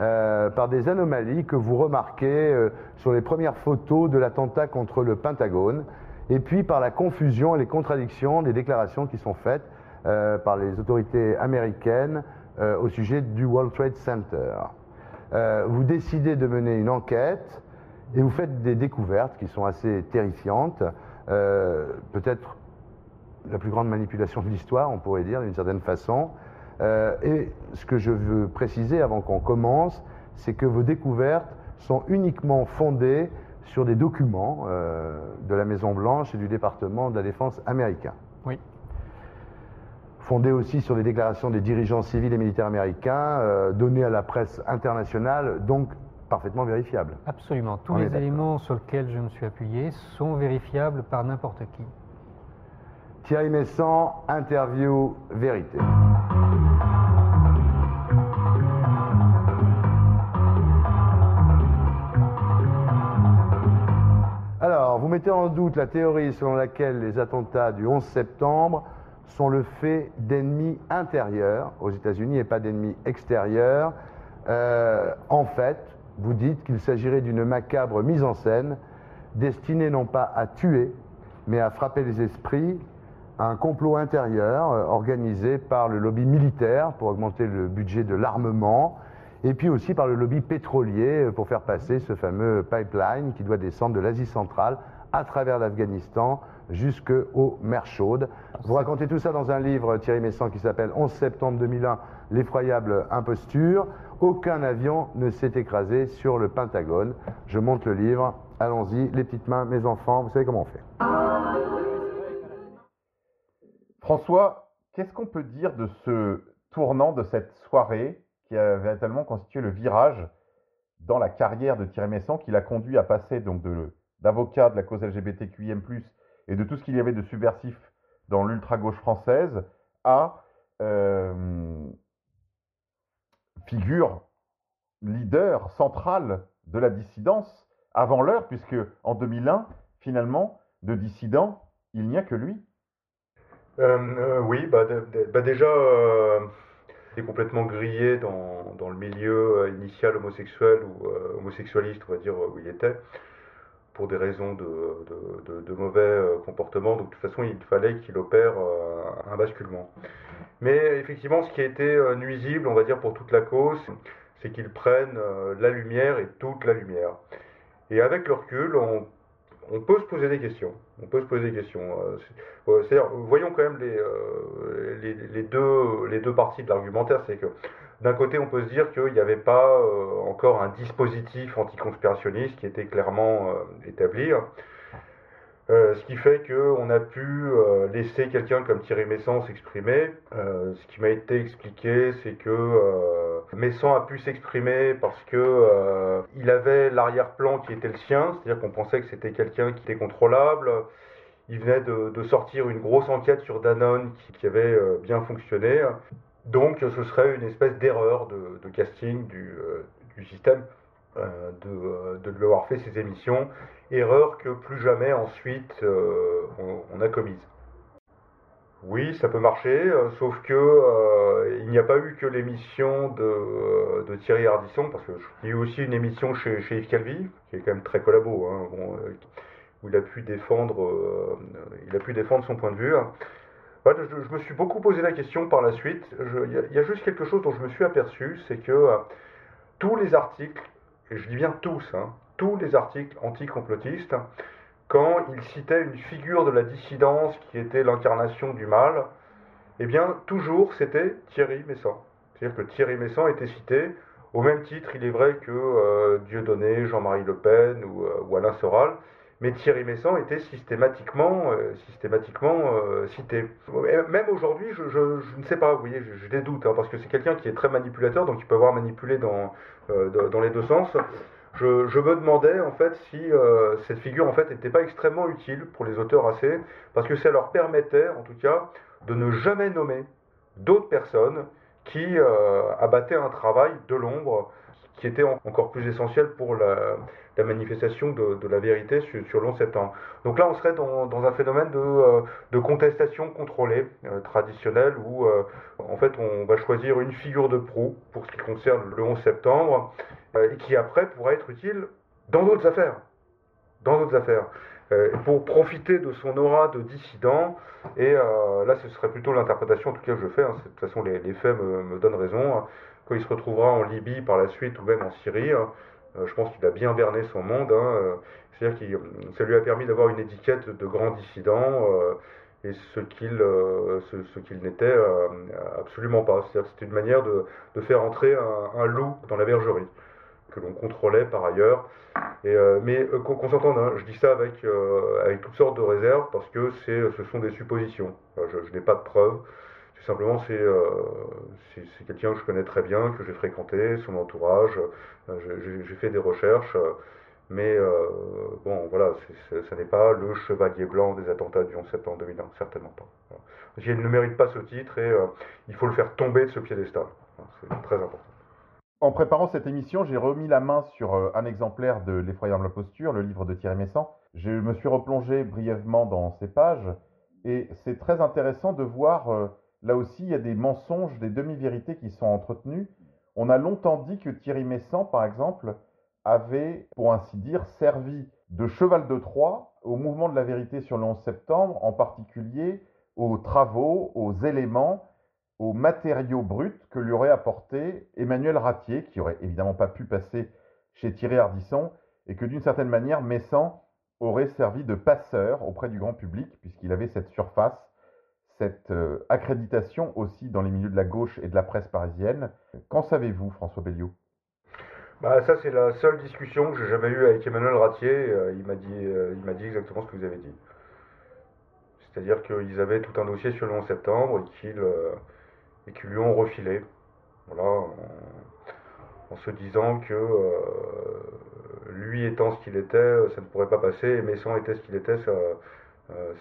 euh, par des anomalies que vous remarquez euh, sur les premières photos de l'attentat contre le Pentagone, et puis par la confusion et les contradictions des déclarations qui sont faites euh, par les autorités américaines au sujet du World Trade Center. vous décidez de mener une enquête et vous faites des découvertes qui sont assez terrifiantes, peut-être la plus grande manipulation de l'histoire, on pourrait dire d'une certaine façon. Euh, et ce que je veux préciser avant qu'on commence, c'est que vos découvertes sont uniquement fondées sur des documents euh, de la Maison-Blanche et du département de la Défense américain. Oui. Fondées aussi sur des déclarations des dirigeants civils et militaires américains, euh, données à la presse internationale, donc parfaitement vérifiables. Absolument. Tous les éléments sur lesquels je me suis appuyé sont vérifiables par n'importe qui. Thierry Messant, interview vérité. Alors, vous mettez en doute la théorie selon laquelle les attentats du 11 septembre sont le fait d'ennemis intérieurs aux États-Unis et pas d'ennemis extérieurs. Euh, en fait, vous dites qu'il s'agirait d'une macabre mise en scène destinée non pas à tuer, mais à frapper les esprits un complot intérieur euh, organisé par le lobby militaire pour augmenter le budget de l'armement, et puis aussi par le lobby pétrolier euh, pour faire passer ce fameux pipeline qui doit descendre de l'Asie centrale à travers l'Afghanistan jusqu'aux mers chaudes. Vous racontez tout ça dans un livre, Thierry Messant, qui s'appelle 11 septembre 2001, l'effroyable imposture. Aucun avion ne s'est écrasé sur le Pentagone. Je monte le livre. Allons-y, les petites mains, mes enfants, vous savez comment on fait. François, qu'est-ce qu'on peut dire de ce tournant de cette soirée qui a véritablement constitué le virage dans la carrière de Thierry Messant, qui l'a conduit à passer donc d'avocat de, la cause LGBTQIM+, et de tout ce qu'il y avait de subversif dans l'ultra-gauche française, à euh, figure leader centrale de la dissidence avant l'heure, puisque en 2001, finalement, de dissident, il n'y a que lui. Euh, euh, oui, bah, bah déjà, euh, il est complètement grillé dans, dans, le milieu initial homosexuel ou homosexualiste, on va dire, où il était, pour des raisons de, de, mauvais comportements. Donc, de toute façon, il fallait qu'il opère un basculement. Mais effectivement, ce qui a été nuisible, on va dire, pour toute la cause, c'est qu'ils prennent la lumière et toute la lumière. Et avec le recul, on peut se poser des questions. On peut se poser des questions. Euh, c'est-à-dire, voyons quand même euh, les, les, deux, les deux parties de l'argumentaire. C'est que d'un côté, on peut se dire qu'il n'y avait pas euh, encore un dispositif anticonspirationniste qui était clairement établi. Euh, ce qui fait qu'on a pu euh, laisser quelqu'un comme Thierry Messan s'exprimer. Euh, ce qui m'a été expliqué, c'est que Messan a pu s'exprimer parce que il avait l'arrière-plan qui était le sien, c'est-à-dire qu'on pensait que c'était quelqu'un qui était contrôlable. Il venait de, sortir une grosse enquête sur Danone qui avait bien fonctionné. Donc ce serait une espèce d'erreur de, casting du, du système de, de lui avoir fait ses émissions erreur que plus jamais ensuite euh, on, a commise. Oui, ça peut marcher, euh, sauf que euh, il n'y a pas eu que l'émission de, Thierry Ardisson, parce qu'il y a eu aussi une émission chez, Yves Calvi, qui est quand même très collabo, hein, où il a pu défendre, il a pu défendre son point de vue. Je, me suis beaucoup posé la question par la suite. Il y, a juste quelque chose dont je me suis aperçu, c'est que tous les articles, et je dis bien tous, hein, tous les articles anticomplotistes quand il citait une figure de la dissidence qui était l'incarnation du mal, eh bien, toujours c'était Thierry Messant. C'est-à-dire que Thierry Messant était cité au même titre, il est vrai que euh, Dieudonné, Jean-Marie Le Pen ou, euh, Alain Soral, mais Thierry Messant était systématiquement, euh, systématiquement cité. Même aujourd'hui, je, ne sais pas, vous voyez, j'ai des doutes, hein, parce que c'est quelqu'un qui est très manipulateur, donc il peut avoir manipulé dans, dans les deux sens je, me demandais en fait si euh, cette figure en fait n'était pas extrêmement utile pour les auteurs AC, parce que ça leur permettait en tout cas de ne jamais nommer d'autres personnes qui euh, abattaient un travail de l'ombre qui était encore plus essentiel pour la, manifestation de, la vérité sur, le 11 septembre. Donc là, on serait dans, un phénomène de, contestation contrôlée, traditionnelle, où en fait on va choisir une figure de proue pour ce qui concerne le 11 septembre, et qui après pourra être utile dans d'autres affaires. Dans d'autres affaires. Euh, pour profiter de son aura de dissident. Et euh, là, ce serait plutôt l'interprétation, en tout cas, que je fais. Hein. De toute façon, les, faits me, donnent raison. Hein. Quand il se retrouvera en Libye par la suite, ou même en Syrie, hein, euh, je pense qu'il a bien berné son monde. C'est-à-dire que ça lui a permis d'avoir une étiquette de grand dissident et ce qu'il ce, qu'il n'était absolument pas. C'est-à-dire que c'était une manière de, faire entrer un, loup dans la bergerie que l'on contrôlait par ailleurs. Euh, mais euh, qu'on s'entende, hein, je dis ça avec, euh, avec toutes sortes de réserves parce que ce sont des suppositions. je, n'ai pas de preuves. Simplement, c'est c'est quelqu'un que je connais très bien, que j'ai fréquenté, son entourage. j'ai fait des recherches. Mais bon, voilà, ça n'est pas le chevalier blanc des attentats du 11 septembre 2001, certainement pas. Il ne mérite pas ce titre et il faut le faire tomber de ce piédestal. C'est très important. En préparant cette émission, j'ai remis la main sur euh, un exemplaire de L'effroyable posture, le livre de Thierry Messant. Je me suis replongé brièvement dans ces pages et c'est très intéressant de voir, euh, là aussi, il y a des mensonges, des demi-vérités qui sont entretenus. On a longtemps dit que Thierry Messant, par exemple, avait, pour ainsi dire, servi de cheval de Troie au mouvement de la vérité sur le 11 septembre, en particulier aux travaux, aux éléments aux matériaux bruts que lui aurait apporté Emmanuel Ratier, qui aurait évidemment pas pu passer chez Thierry Ardisson, et que d'une certaine manière, Messan aurait servi de passeur auprès du grand public, puisqu'il avait cette surface, cette euh, accréditation aussi dans les milieux de la gauche et de la presse parisienne. Qu'en savez-vous, François Belliot? Bah, ça, c'est la seule discussion que j'ai jamais eue avec Emmanuel Ratier. Euh, il m'a dit, euh, il dit exactement ce que vous avez dit. C'est-à-dire qu'ils avaient tout un dossier sur le 11 septembre et qu'ils et lui ont refilé. Voilà, en, se disant que lui étant ce qu'il était, ça ne pourrait pas passer, et Messan était ce qu'il était, ça, euh,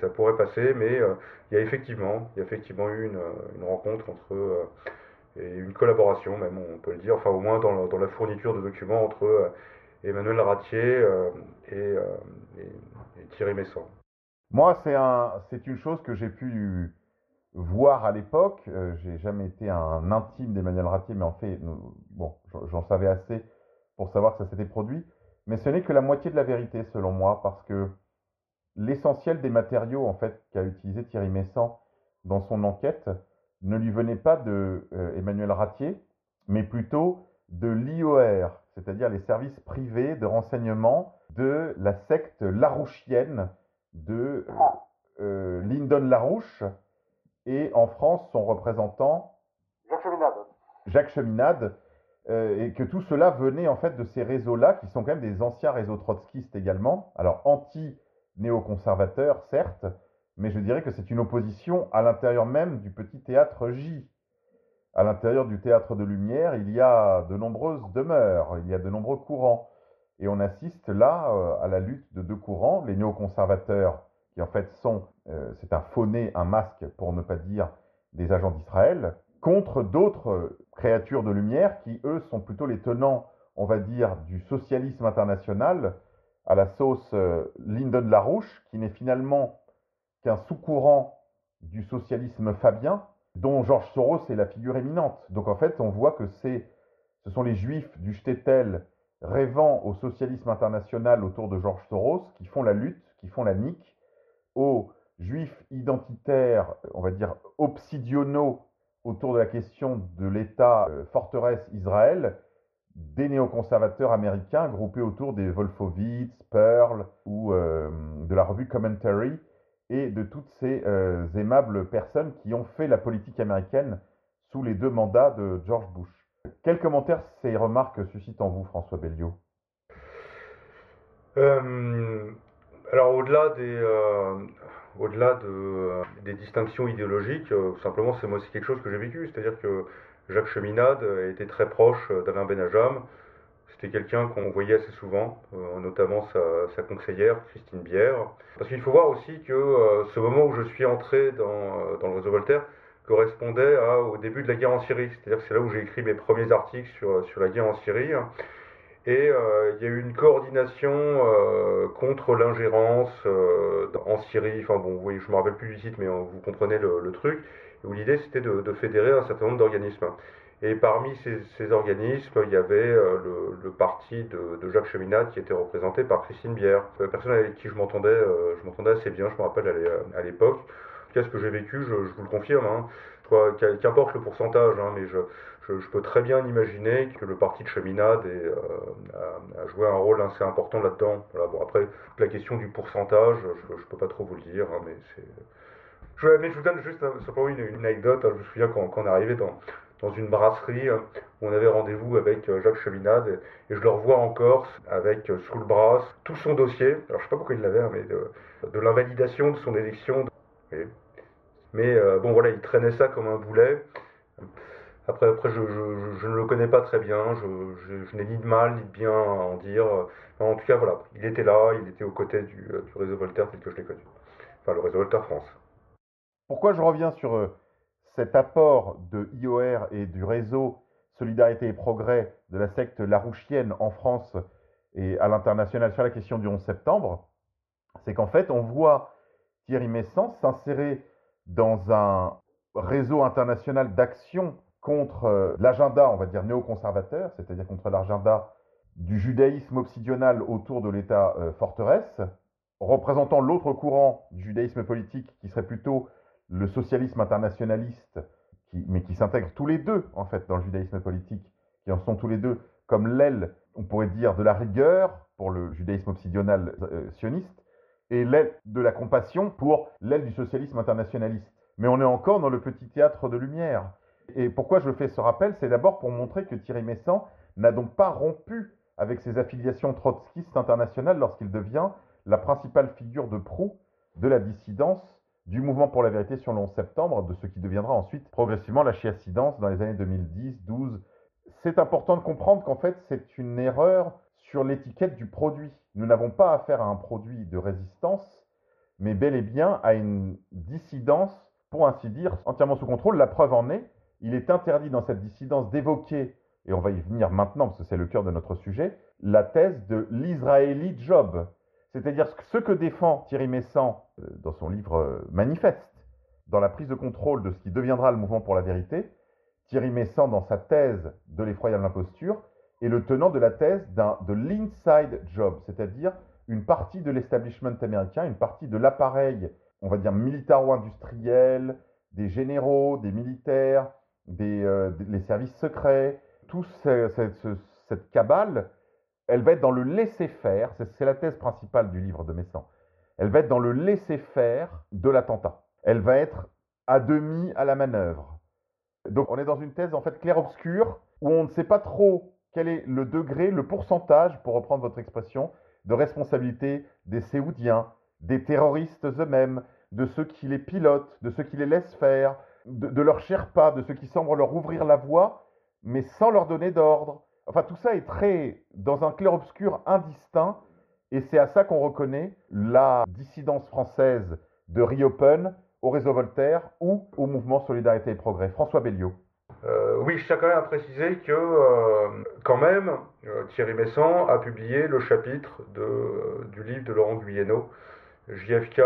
ça, pourrait passer, mais euh, il y a effectivement, il y a effectivement eu une, rencontre entre et une collaboration même, on peut le dire, enfin au moins dans, la, fourniture de documents entre Emmanuel Ratier et, Thierry Messan. Moi, c'est un, c'est une chose que j'ai pu voir à l'époque. Euh, j'ai jamais été un intime d'Emmanuel Ratier, mais en fait, bon, j'en savais assez pour savoir que ça s'était produit. Mais ce n'est que la moitié de la vérité, selon moi, parce que l'essentiel des matériaux en fait qu'a utilisé Thierry Messant dans son enquête ne lui venait pas de euh, Emmanuel Ratier, mais plutôt de l'IOR, c'est-à-dire les services privés de renseignement de la secte larouchienne de euh, Lyndon Larouche, et en France son représentant Jacques Cheminade. Jacques Cheminade, euh, et que tout cela venait en fait de ces réseaux-là, qui sont quand même des anciens réseaux trotskistes également, alors anti-néoconservateurs certes, mais je dirais que c'est une opposition à l'intérieur même du petit théâtre J. À l'intérieur du théâtre de lumière, il y a de nombreuses demeures, il y a de nombreux courants. Et on assiste là euh, à la lutte de deux courants, les néoconservateurs qui en fait sont, euh, c'est un faux-nez, un masque pour ne pas dire des agents d'Israël, contre d'autres créatures de lumière qui, eux, sont plutôt les tenants, on va dire, du socialisme international, à la sauce euh, Lyndon Larouche, qui n'est finalement qu'un sous-courant du socialisme fabien, dont Georges Soros est la figure éminente. Donc en fait, on voit que c'est, ce sont les juifs du Shtetl rêvant au socialisme international autour de Georges Soros qui font la lutte, qui font la nique, aux juifs identitaires, on va dire obsidionaux, autour de la question de l'État euh, forteresse Israël, des néoconservateurs américains groupés autour des Wolfowitz, Pearl ou euh, de la revue Commentary et de toutes ces euh, aimables personnes qui ont fait la politique américaine sous les deux mandats de George Bush. Quels commentaires ces remarques suscitent en vous, François Belliot? Alors au-delà des, euh, euh, des distinctions idéologiques, euh, simplement c'est moi c'est quelque chose que j'ai vécu, c'est-à-dire que Jacques Cheminade était très proche d'Alain Benajam. C'était quelqu'un qu'on voyait assez souvent, notamment sa, conseillère Christine Bière. Parce qu'il faut voir aussi que ce moment où je suis entré dans, le réseau Voltaire correspondait au début de la guerre en Syrie. C'est-à-dire que c'est là où j'ai écrit mes premiers articles sur, la guerre en Syrie. Et euh, il y a eu une coordination euh, contre l'ingérence euh, en Syrie. Enfin bon, je me rappelle plus du site, mais vous comprenez le, truc. Où l'idée c'était de, fédérer un certain nombre d'organismes. Et parmi ces, organismes, il y avait le, le, parti de, Jacques Cheminade qui était représenté par Christine Bière, personne avec qui je m'entendais, je m'entendais assez bien. Je me rappelle à l'époque. Qu'est-ce que j'ai vécu, je, vous le confirme. Hein. Qu'importe le pourcentage, hein, mais je, peux très bien imaginer que le parti de cheminade euh, a, joué un rôle assez important là-dedans. bon, après, la question du pourcentage, je ne peux pas trop vous le dire, hein, mais c'est. Je, mais je vous donne juste simplement une, anecdote. Hein. je me souviens quand, on est arrivé dans, une brasserie hein, où on avait rendez-vous avec euh, Jacques Cheminade et, je le revois encore avec euh, sous le bras tout son dossier. Alors je sais pas pourquoi il l'avait, mais de, l'invalidation de son élection. Mais bon voilà, il traînait ça comme un boulet. Après, après je, ne le connais pas très bien, je, n'ai ni de mal ni de bien à en dire. en tout cas, voilà, il était là, il était aux côtés du, euh, réseau Voltaire tel que je l'ai connu. Enfin, le réseau Voltaire France. Pourquoi je reviens sur euh, cet apport de IOR et du réseau Solidarité et Progrès de la secte larouchienne en France et à l'international sur la question du 11 septembre C'est qu'en fait, on voit Thierry Messens s'insérer dans un réseau international d'action contre euh, l'agenda, on va dire, néoconservateur, c'est-à-dire contre l'agenda du judaïsme obsidional autour de l'État euh, forteresse, représentant l'autre courant du judaïsme politique qui serait plutôt le socialisme internationaliste, mais qui s'intègre tous les deux, en fait, dans le judaïsme politique, qui en sont tous les deux comme l'aile, on pourrait dire, de la rigueur pour le judaïsme obsidional euh, sioniste, et l'aile de la compassion pour l'aile du socialisme internationaliste. Mais on est encore dans le petit théâtre de lumière. Et pourquoi je fais ce rappel C'est d'abord pour montrer que Thierry Messant n'a donc pas rompu avec ses affiliations trotskistes internationales lorsqu'il devient la principale figure de proue de la dissidence du mouvement pour la vérité sur le 11 septembre, de ce qui deviendra ensuite progressivement la chiassidence dans les années 2010, 12. C'est important de comprendre qu'en fait c'est une erreur sur l'étiquette du produit. Nous n'avons pas affaire à un produit de résistance, mais bel et bien à une dissidence, pour ainsi dire, entièrement sous contrôle. La preuve en est, il est interdit dans cette dissidence d'évoquer, et on va y venir maintenant parce que c'est le cœur de notre sujet, la thèse de l'Israéli Job. C'est-à-dire ce que défend Thierry Messant euh, dans son livre euh, Manifeste, dans la prise de contrôle de ce qui deviendra le mouvement pour la vérité, Thierry Messant, dans sa thèse de l'effroyable imposture, est le tenant de la thèse de l'inside job, c'est-à-dire une partie de l'establishment américain, une partie de l'appareil, on va dire militaro-industriel, des généraux, des militaires, euh, des, les services secrets, toute cette cabale, elle va être dans le laisser-faire, c'est la thèse principale du livre de Messan, elle va être dans le laisser-faire de l'attentat. Elle va être à demi à la manœuvre. Donc on est dans une thèse en fait clair-obscur, où on ne sait pas trop quel est le degré, le pourcentage, pour reprendre votre expression, de responsabilité des Séoudiens, des terroristes eux-mêmes, de ceux qui les pilotent, de ceux qui les laissent faire, de, de leurs Sherpas, de ceux qui semblent leur ouvrir la voie, mais sans leur donner d'ordre. Enfin, tout ça est très dans un clair-obscur indistinct, et c'est à ça qu'on reconnaît la dissidence française de Riopen au réseau Voltaire ou au mouvement Solidarité et Progrès. François Belliot. Euh, oui, je tiens quand même à préciser que, euh, quand même, euh, Thierry Messant a publié le chapitre du livre de Laurent Guyeno, JFK,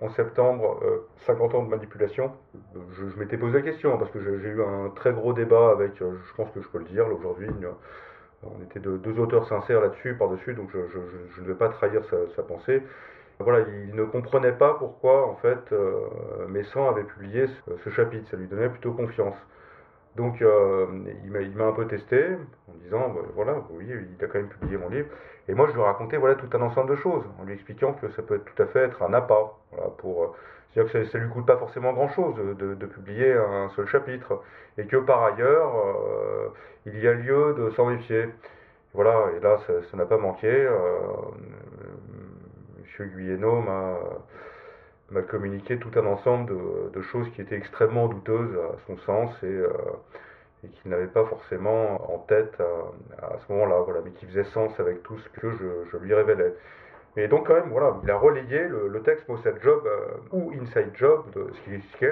en septembre, 50 euh, ans de manipulation. Je, m'étais posé la question parce que j'ai eu un très gros débat avec, euh, je pense que je peux le dire, aujourd'hui, on était deux auteurs sincères là-dessus, par-dessus, donc je, ne vais pas trahir sa, pensée. Voilà, il ne comprenait pas pourquoi, en fait, euh, Messan avait publié ce, chapitre. Ça lui donnait plutôt confiance. Donc, euh, il m'a un peu testé en disant, bah, voilà, oui, il a quand même publié mon livre. Et moi, je lui racontais voilà, tout un ensemble de choses, en lui expliquant que ça peut tout à fait être un appât. Pour, euh, c'est-à-dire que ça ne lui coûte pas forcément grand-chose de, publier un seul chapitre. Et que par ailleurs, euh, il y a lieu de s'en méfier. Voilà, et là, ça n'a pas manqué. Monsieur Guyeno m'a communiqué tout un ensemble de, choses qui étaient extrêmement douteuses à son sens et, et qu'il n'avait pas forcément en tête à, ce moment-là, voilà, mais qui faisait sens avec tout ce que je, lui révélais. Mais donc quand même, voilà, il a relayé le, texte Mossad Job ou Inside Job, ce qui, qui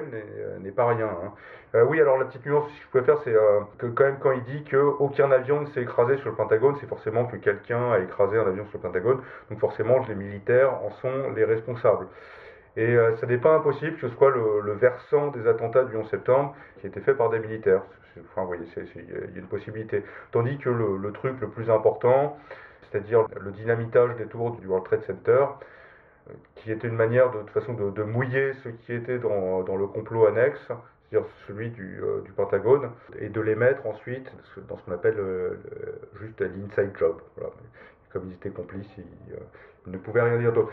n'est pas rien. Hein. oui, alors la petite nuance, si je pouvais faire, c'est que quand même quand il dit qu'aucun avion ne s'est écrasé sur le Pentagone, c'est forcément que quelqu'un a écrasé un avion sur le Pentagone, donc forcément les militaires en sont les responsables. Et euh, ça n'est pas impossible que ce soit le, versant des attentats du 11 septembre qui a été fait par des militaires. Enfin, vous voyez, il y a une possibilité. Tandis que le, truc le plus important, c'est-à-dire le dynamitage des tours du World Trade Center, euh, qui était une manière de, façon de, mouiller ce qui était dans, le complot annexe, c'est-à-dire celui du, euh, du, Pentagone, et de les mettre ensuite dans ce qu'on appelle juste l'inside job. Comme ils étaient complices, ils ne pouvaient rien dire d'autre.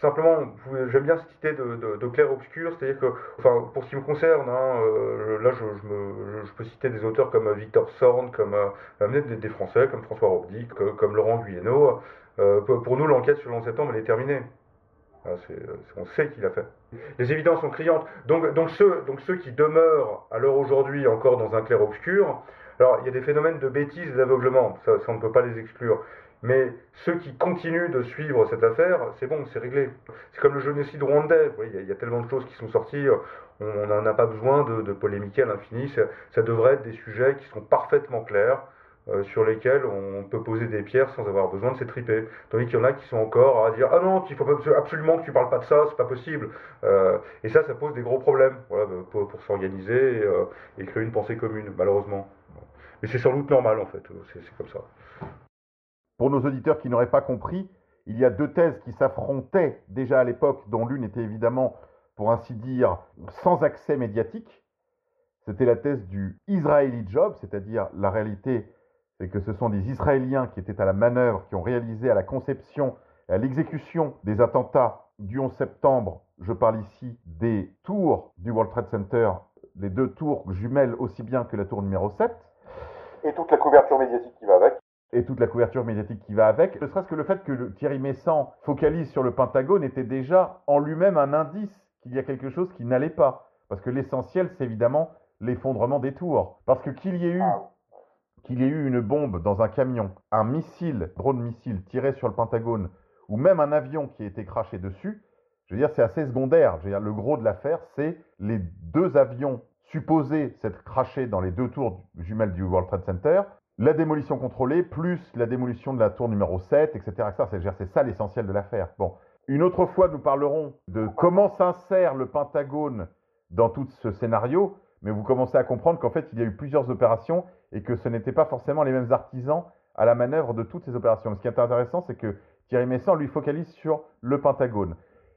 Simplement, j'aime bien cette idée de, clair-obscur, c'est-à-dire que, enfin, pour ce qui me concerne, hein, euh, là je, peux citer des auteurs comme Victor Sorn, comme euh, des, Français, comme François Robdi, comme Laurent Guyeno. Euh, pour nous, l'enquête sur le 11 septembre, elle est terminée. Ah, on sait qu'il a fait. Les évidences sont criantes. Donc, donc, ceux, donc ceux qui demeurent à l'heure aujourd'hui encore dans un clair-obscur, alors il y a des phénomènes de bêtises et d'aveuglement, ça on ne peut pas les exclure. Mais ceux qui continuent de suivre cette affaire, c'est bon, c'est réglé. C'est comme le génocide rwandais. Il y, a tellement de choses qui sont sorties, on n'en a pas besoin de, de polémiquer à l'infini. Ça, devrait être des sujets qui sont parfaitement clairs, euh, sur lesquels on peut poser des pierres sans avoir besoin de s'étriper. Tandis qu'il y en a qui sont encore à dire Ah non, il faut absolument que tu parles pas de ça, c'est pas possible. Euh, et ça, ça pose des gros problèmes voilà, pour, s'organiser et, euh, et créer une pensée commune, malheureusement. Mais c'est sans doute normal en fait, c'est comme ça. Pour nos auditeurs qui n'auraient pas compris, il y a deux thèses qui s'affrontaient déjà à l'époque, dont l'une était évidemment, pour ainsi dire, sans accès médiatique. C'était la thèse du Israeli Job, c'est-à-dire la réalité, c'est que ce sont des Israéliens qui étaient à la manœuvre, qui ont réalisé à la conception et à l'exécution des attentats du 11 septembre. Je parle ici des tours du World Trade Center, les deux tours jumelles aussi bien que la tour numéro 7. Et toute la couverture médiatique qui va avec et toute la couverture médiatique qui va avec. Ne serait-ce que le fait que Thierry Messant focalise sur le Pentagone était déjà en lui-même un indice qu'il y a quelque chose qui n'allait pas. Parce que l'essentiel, c'est évidemment l'effondrement des tours. Parce que qu'il y ait eu qu'il y ait eu une bombe dans un camion, un missile, drone missile tiré sur le Pentagone, ou même un avion qui a été craché dessus, je veux dire, c'est assez secondaire. Le gros de l'affaire, c'est les deux avions supposés s'être crachés dans les deux tours jumelles du World Trade Center, la démolition contrôlée, plus la démolition de la tour numéro 7, etc. C'est ça l'essentiel de l'affaire. Bon. Une autre fois, nous parlerons de comment s'insère le Pentagone dans tout ce scénario, mais vous commencez à comprendre qu'en fait, il y a eu plusieurs opérations et que ce n'étaient pas forcément les mêmes artisans à la manœuvre de toutes ces opérations. Ce qui est intéressant, c'est que Thierry Messant lui focalise sur le Pentagone.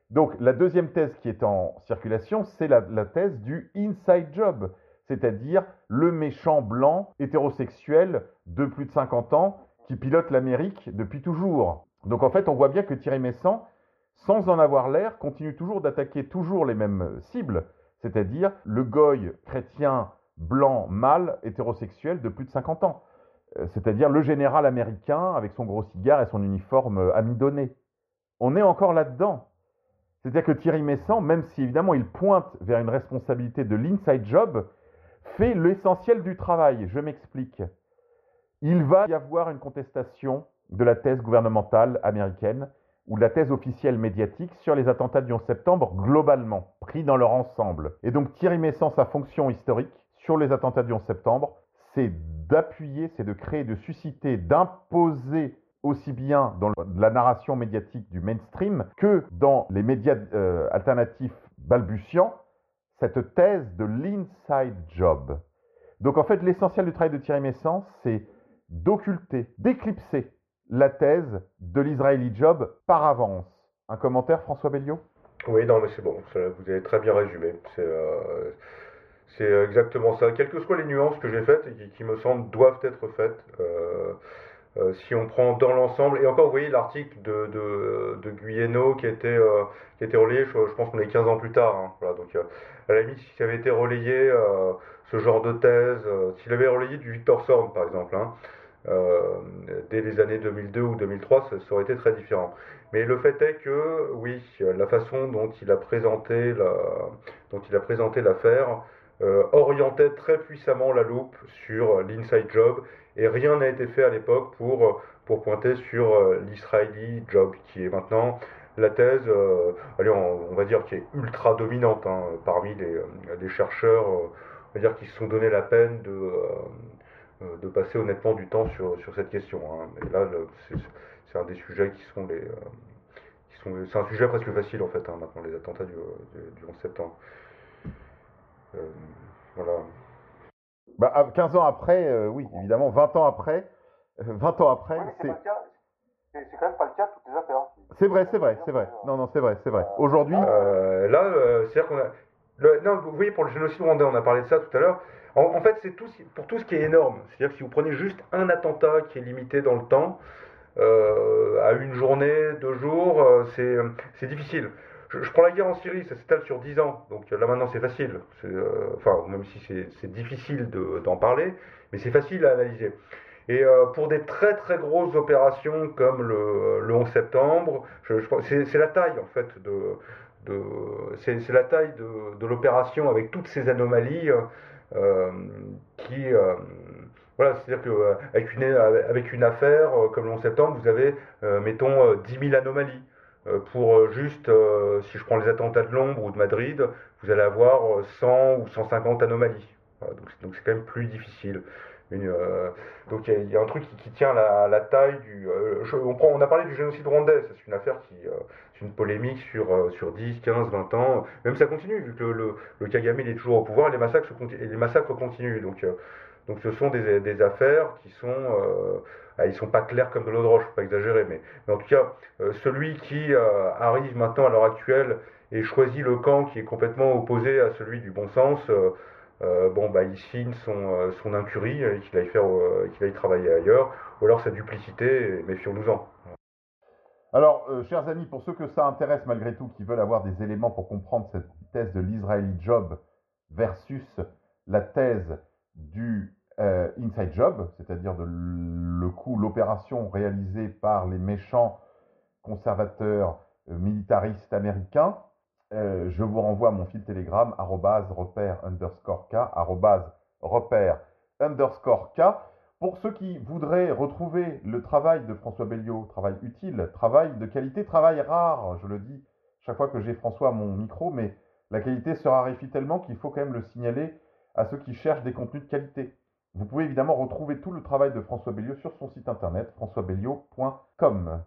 Donc, la deuxième thèse qui est en circulation, c'est la, la thèse du inside job c'est-à-dire le méchant blanc hétérosexuel de plus de 50 ans qui pilote l'Amérique depuis toujours. Donc en fait, on voit bien que Thierry Messant, sans en avoir l'air, continue toujours d'attaquer toujours les mêmes cibles, c'est-à-dire le goy chrétien blanc mâle hétérosexuel de plus de 50 ans, euh, c'est-à-dire le général américain avec son gros cigare et son uniforme euh, amidonné. On est encore là-dedans. C'est-à-dire que Thierry Messant, même si évidemment il pointe vers une responsabilité de l'inside job, fait l'essentiel du travail. Je m'explique. Il va y avoir une contestation de la thèse gouvernementale américaine ou de la thèse officielle médiatique sur les attentats du 11 septembre globalement, pris dans leur ensemble. Et donc Thierry Messant, sa fonction historique sur les attentats du 11 septembre, c'est d'appuyer, c'est de créer, de susciter, d'imposer aussi bien dans la narration médiatique du mainstream que dans les médias euh, alternatifs balbutiants, cette thèse de l'inside job. Donc en fait, l'essentiel du travail de Thierry Messant, c'est d'occulter, d'éclipser la thèse de l'Israeli job par avance. Un commentaire, François Belliot? Oui, non, mais c'est bon, vous avez très bien résumé. Euh, c'est exactement ça. Quelles que soient les nuances que j'ai faites et qui, me semblent doivent être faites, euh, euh, si on prend dans l'ensemble, et encore, vous voyez l'article de, de, de Guyeno qui était, euh, qui était relayé, je, pense qu'on est 15 ans plus tard. Hein, voilà, donc, euh, à la limite, si ça avait été relayé, ce genre de thèse, s'il avait relayé du Victor Sorn, par exemple, hein, dès les années 2002 ou 2003, ça, ça, aurait été très différent. Mais le fait est que, oui, la façon dont il a présenté la, dont il a présenté l'affaire orientait très puissamment la loupe sur l'inside job et rien n'a été fait à l'époque pour, pour pointer sur l'Israeli job qui est maintenant la thèse, allez, on, va dire, qui est ultra dominante hein, parmi les, chercheurs, on va dire, qui se sont donné la peine de, de passer honnêtement du temps sur, sur cette question. Hein. Là, c'est un des sujets qui sont les, c'est un sujet presque facile en fait, hein, maintenant, les attentats du, 11 septembre. Euh, voilà. Bah, 15 ans après, euh, oui, évidemment, 20 ans après, 20 ans après, c'est. C'est quand même pas le cas de toutes les affaires. C'est vrai, c'est vrai, c'est vrai. Non, non, c'est vrai, c'est vrai. Aujourd'hui. Euh, là, c'est-à-dire qu'on a. non, vous voyez, pour le génocide rwandais, on a parlé de ça tout à l'heure. En, en, fait, c'est tout pour tout ce qui est énorme. C'est-à-dire que si vous prenez juste un attentat qui est limité dans le temps, euh, à une journée, deux jours, euh, c'est difficile. Je, prends la guerre en Syrie, ça s'étale sur dix ans, donc là maintenant c'est facile. Euh, enfin, même si c'est difficile d'en parler, mais c'est facile à analyser. Et pour des très très grosses opérations comme le, le 11 septembre, c'est la taille en fait de, c'est la taille de, l'opération avec toutes ces anomalies qui voilà, c'est-à-dire qu'avec euh, une, avec une affaire euh, comme le 11 septembre, vous avez, euh, mettons, 10 000 anomalies. Pour juste, si je prends les attentats de Londres ou de Madrid, vous allez avoir 100 ou 150 anomalies. donc c'est quand même plus difficile. donc il y, a un truc qui, tient la, taille du. on, a parlé du génocide rwandais, c'est une affaire qui. c'est une polémique sur, sur 10, 15, 20 ans. Même ça continue, vu que le, le, Kagame il est toujours au pouvoir, les massacres, les massacres continuent. Donc donc ce sont des, affaires qui sont, euh, ah, ils sont pas clairs comme de l'eau de roche, pas exagérer, mais, en tout cas, euh, celui qui euh, arrive maintenant à l'heure actuelle et choisit le camp qui est complètement opposé à celui du bon sens, bon bah il signe son, son incurie, qu'il aille faire, qu'il aille travailler ailleurs, ou alors sa duplicité, méfions-nous-en. Alors, chers amis, pour ceux que ça intéresse malgré tout, qui veulent avoir des éléments pour comprendre cette thèse de l'Israeli Job versus la thèse du euh, inside job, c'est-à-dire le coup, l'opération réalisée par les méchants conservateurs euh, militaristes américains, euh, je vous renvoie à mon fil Telegram, repère underscore K, repère underscore K. Pour ceux qui voudraient retrouver le travail de François Belliot, travail utile, travail de qualité, travail rare, je le dis chaque fois que j'ai François à mon micro, mais la qualité se raréfie tellement qu'il faut quand même le signaler à ceux qui cherchent des contenus de qualité. Vous pouvez évidemment retrouver tout le travail de François Belliot sur son site internet françoisbelliot.com.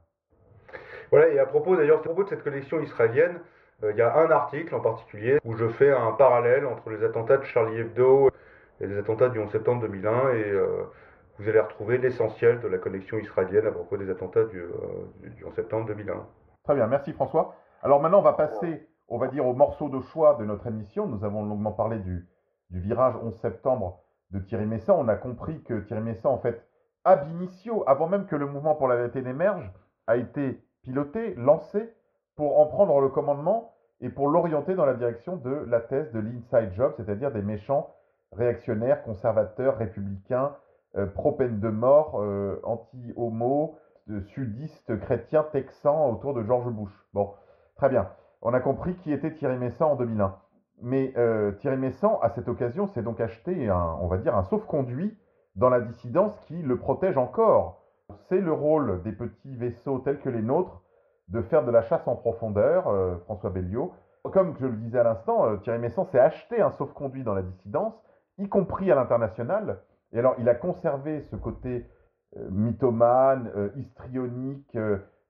Voilà, et à propos d'ailleurs, à propos de cette collection israélienne, euh, il y a un article en particulier où je fais un parallèle entre les attentats de Charlie Hebdo et les attentats du 11 septembre 2001 et euh, vous allez retrouver l'essentiel de la collection israélienne à propos des attentats du, 11 euh, septembre 2001. Très bien, merci François. Alors maintenant, on va passer, on va dire, au morceau de choix de notre émission. Nous avons longuement parlé du, du virage 11 septembre de Thierry Messant, on a compris que Thierry Messant, en fait, ab initio, avant même que le mouvement pour la vérité n'émerge, a été piloté, lancé pour en prendre le commandement et pour l'orienter dans la direction de la thèse de l'inside job, c'est-à-dire des méchants réactionnaires, conservateurs, républicains, euh, pro-peine de mort, euh, anti-homo, sudistes, chrétiens, texans autour de George Bush. Bon, très bien. On a compris qui était Thierry Messant en 2001. Mais euh, Thierry Messant, à cette occasion, s'est donc acheté, un, on va dire, un sauf-conduit dans la dissidence qui le protège encore. C'est le rôle des petits vaisseaux tels que les nôtres de faire de la chasse en profondeur, euh, François Belliot. Comme je le disais à l'instant, euh, Thierry Messant s'est acheté un sauf-conduit dans la dissidence, y compris à l'international. Et alors, il a conservé ce côté mythomane, histrionique,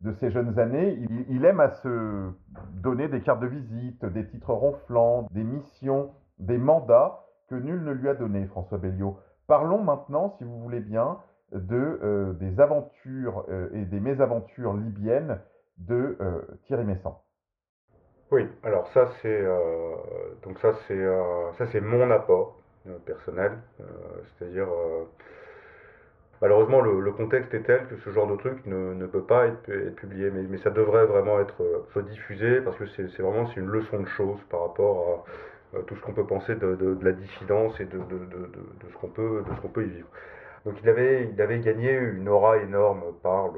de ses jeunes années, il, aime à se donner des cartes de visite, des titres ronflants, des missions, des mandats que nul ne lui a donnés, François Belliot. Parlons maintenant, si vous voulez bien, de, euh, des aventures euh, et des mésaventures libyennes de euh, Thierry Messant. Oui, alors ça c'est donc ça c'est ça c'est mon apport personnel, c'est-à-dire Malheureusement, le, contexte est tel que ce genre de truc ne, peut pas être, publié, mais, ça devrait vraiment être euh, diffusé parce que c'est vraiment une leçon de choses par rapport à, tout ce qu'on peut penser de, la dissidence et de, ce qu'on peut, y vivre. Donc il avait, il avait gagné une aura énorme par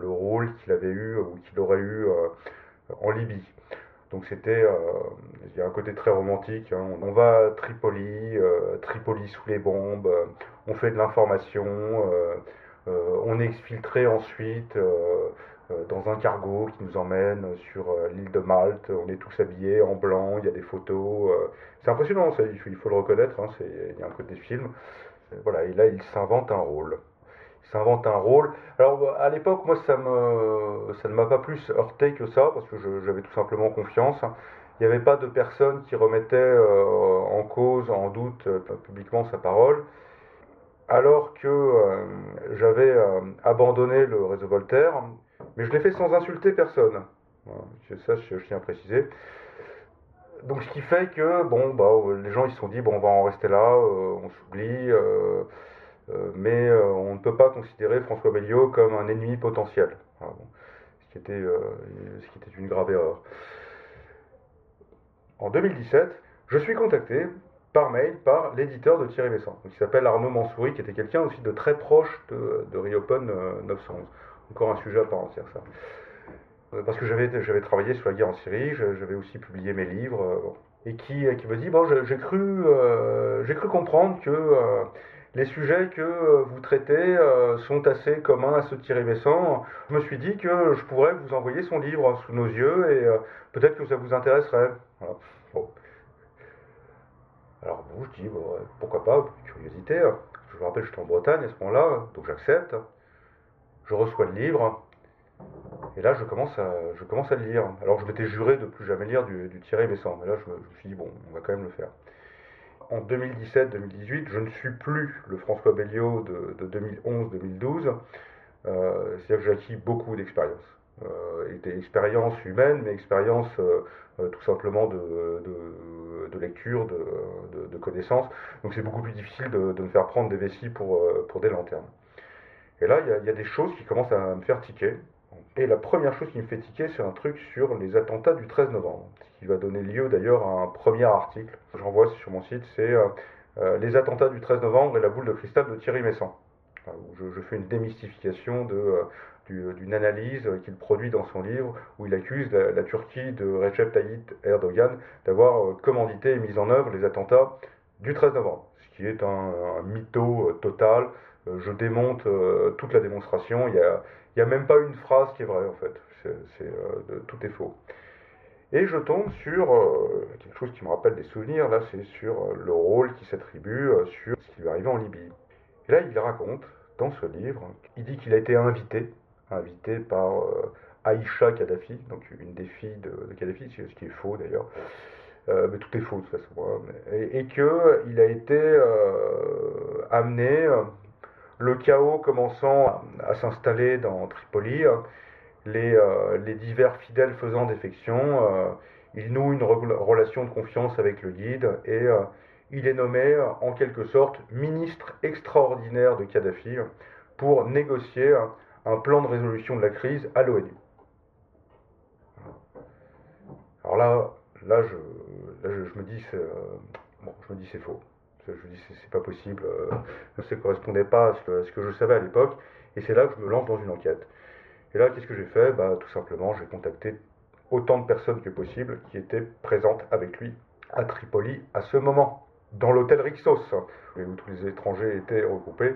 le, rôle qu'il avait eu ou qu'il aurait eu euh, en Libye. Donc c'était, il y a un côté très romantique. Hein. On va à Tripoli, Tripoli sous les bombes, on fait de l'information, on est exfiltré ensuite dans un cargo qui nous emmène sur l'île de Malte. On est tous habillés en blanc, il y a des photos. c'est impressionnant, il, faut, le reconnaître. Hein, il y a un côté film. Voilà, et là, il s'invente un rôle. S'invente un rôle. Alors, à l'époque, moi, ça, me, ça ne m'a pas plus heurté que ça, parce que j'avais tout simplement confiance. Il n'y avait pas de personne qui remettait euh, en cause, en doute euh, publiquement sa parole. Alors que euh, j'avais abandonné le réseau Voltaire, mais je l'ai fait sans insulter personne. Ça, je, je tiens à préciser donc ce qui fait que bon bah les gens ils se sont dit bon on va en rester là, on s'oublie, mais on ne peut pas considérer François Belliot comme un ennemi potentiel. ce, qui était, ce qui était une grave erreur. En 2017, je suis contacté par mail par l'éditeur de Thierry Besson, qui s'appelle Arnaud Mansouri, qui était quelqu'un aussi de très proche de, de Riopen 911. Encore un sujet à part entière ça. Euh, parce que j'avais, travaillé sur la guerre en Syrie, j'avais aussi publié mes livres, euh, et qui, qui me dit, bon, j'ai cru, euh, j'ai cru comprendre que les sujets que vous traitez sont assez communs à de Thierry Besson. Je me suis dit que je pourrais vous envoyer son livre sous nos yeux, et peut-être que ça vous intéresserait. Alors bon, je dis, pourquoi pas, curiosité. Je vous rappelle, j'étais en Bretagne à ce moment-là, donc j'accepte. Je reçois le livre. Et là, je commence à, le lire. Alors, je m'étais juré de plus jamais lire du, Thierry Besson. Mais là, je me, suis dit, bon, on va quand même le faire. En 2017-2018, je ne suis plus le François Belliot de, 2011-2012. Euh, C'est-à-dire que j'ai acquis beaucoup d'expérience. Euh, des expériences humaines, mais expériences euh, tout simplement de, lecture, de, de, connaissances. Donc c'est beaucoup plus difficile de, me faire prendre des vessies pour, pour des lanternes. Et là, il y, y, a des choses qui commencent à me faire tiquer. Et la première chose qui me fait tiquer, c'est un truc sur les attentats du 13 novembre, ce qui va donner lieu d'ailleurs à un premier article que j'envoie sur mon site, c'est euh, euh, les attentats du 13 novembre et la boule de cristal de Thierry Messant. Où je, fais une démystification de, euh, d'une analyse qu'il produit dans son livre, où il accuse la, Turquie de Recep Tayyip Erdogan d'avoir commandité et mis en œuvre les attentats du 13 novembre, ce qui est un, un mytho total. Je démonte toute la démonstration. Il y a, il n'y a même pas une phrase qui est vraie en fait. Euh, tout est faux. Et je tombe sur euh, quelque chose qui me rappelle des souvenirs, là c'est sur euh, le rôle qui s'attribue sur ce qui lui arrive en Libye. Et là il raconte dans ce livre, il dit qu'il a été invité, invité par Aïcha Kadhafi, donc une des filles de, Kadhafi, ce qui est faux d'ailleurs, mais tout est faux de toute façon, hein. et, et qu'il a été amené le chaos commençant à, s'installer dans Tripoli, euh, euh, les, divers fidèles faisant défection, euh, il noue une relation de confiance avec le guide et il est nommé en quelque sorte ministre extraordinaire de Kadhafi pour négocier un plan de résolution de la crise à l'ONU. Alors là, je, me dis, je me dis c'est faux. Je me dis, c'est pas possible, euh, ça ne correspondait pas à ce, que, je savais à l'époque. Et c'est là que je me lance dans une enquête. Et là, qu'est-ce que j'ai fait? Bah, Tout simplement, j'ai contacté autant de personnes que possible qui étaient présentes avec lui à Tripoli à ce moment, dans l'hôtel Rixos, où tous les étrangers étaient regroupés.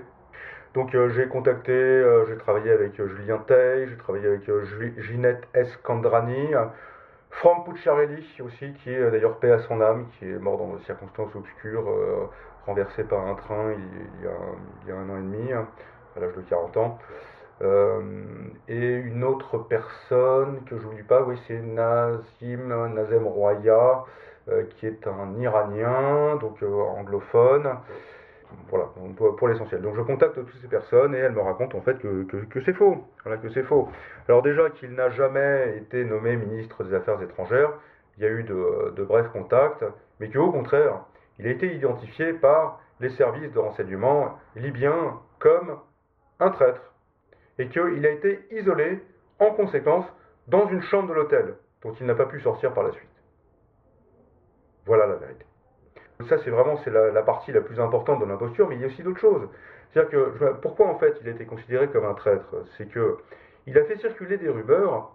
Donc euh, j'ai contacté, euh, j'ai travaillé avec Julien Tay, j'ai travaillé avec Ginette Escandrani, Franck Pucciarelli aussi, qui est d'ailleurs paix à son âme, qui est mort dans des circonstances obscures, euh, renversé par un train il, y a, un an et demi, à l'âge de 40 ans. Euh, et une autre personne que je n'oublie pas, oui, c'est Nazim, Nazem Roya, euh, qui est un Iranien, donc anglophone voilà, pour, l'essentiel. Donc je contacte toutes ces personnes et elles me racontent en fait que, c'est faux. Voilà, que c'est faux. Alors déjà qu'il n'a jamais été nommé ministre des Affaires étrangères, il y a eu de, brefs contacts, mais qu'au contraire, il a été identifié par les services de renseignement libyens comme un traître. Et qu'il a été isolé en conséquence dans une chambre de l'hôtel, dont il n'a pas pu sortir par la suite. Voilà la vérité. Ça, c'est vraiment c'est la, partie la plus importante de l'imposture, mais il y a aussi d'autres choses. C'est-à-dire que pourquoi en fait il a été considéré comme un traître? C'est que il a fait circuler des rumeurs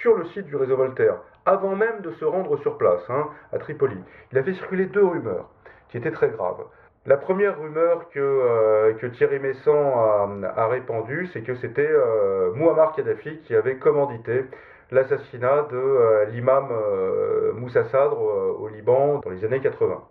sur le site du réseau Voltaire, avant même de se rendre sur place, hein, à Tripoli. Il a fait circuler deux rumeurs qui étaient très graves. La première rumeur que, euh, Thierry Messant a, répandue, c'est que c'était euh, Muammar Kadhafi qui avait commandité l'assassinat de euh, l'imam euh, Moussa Sadr au Liban dans les années 80.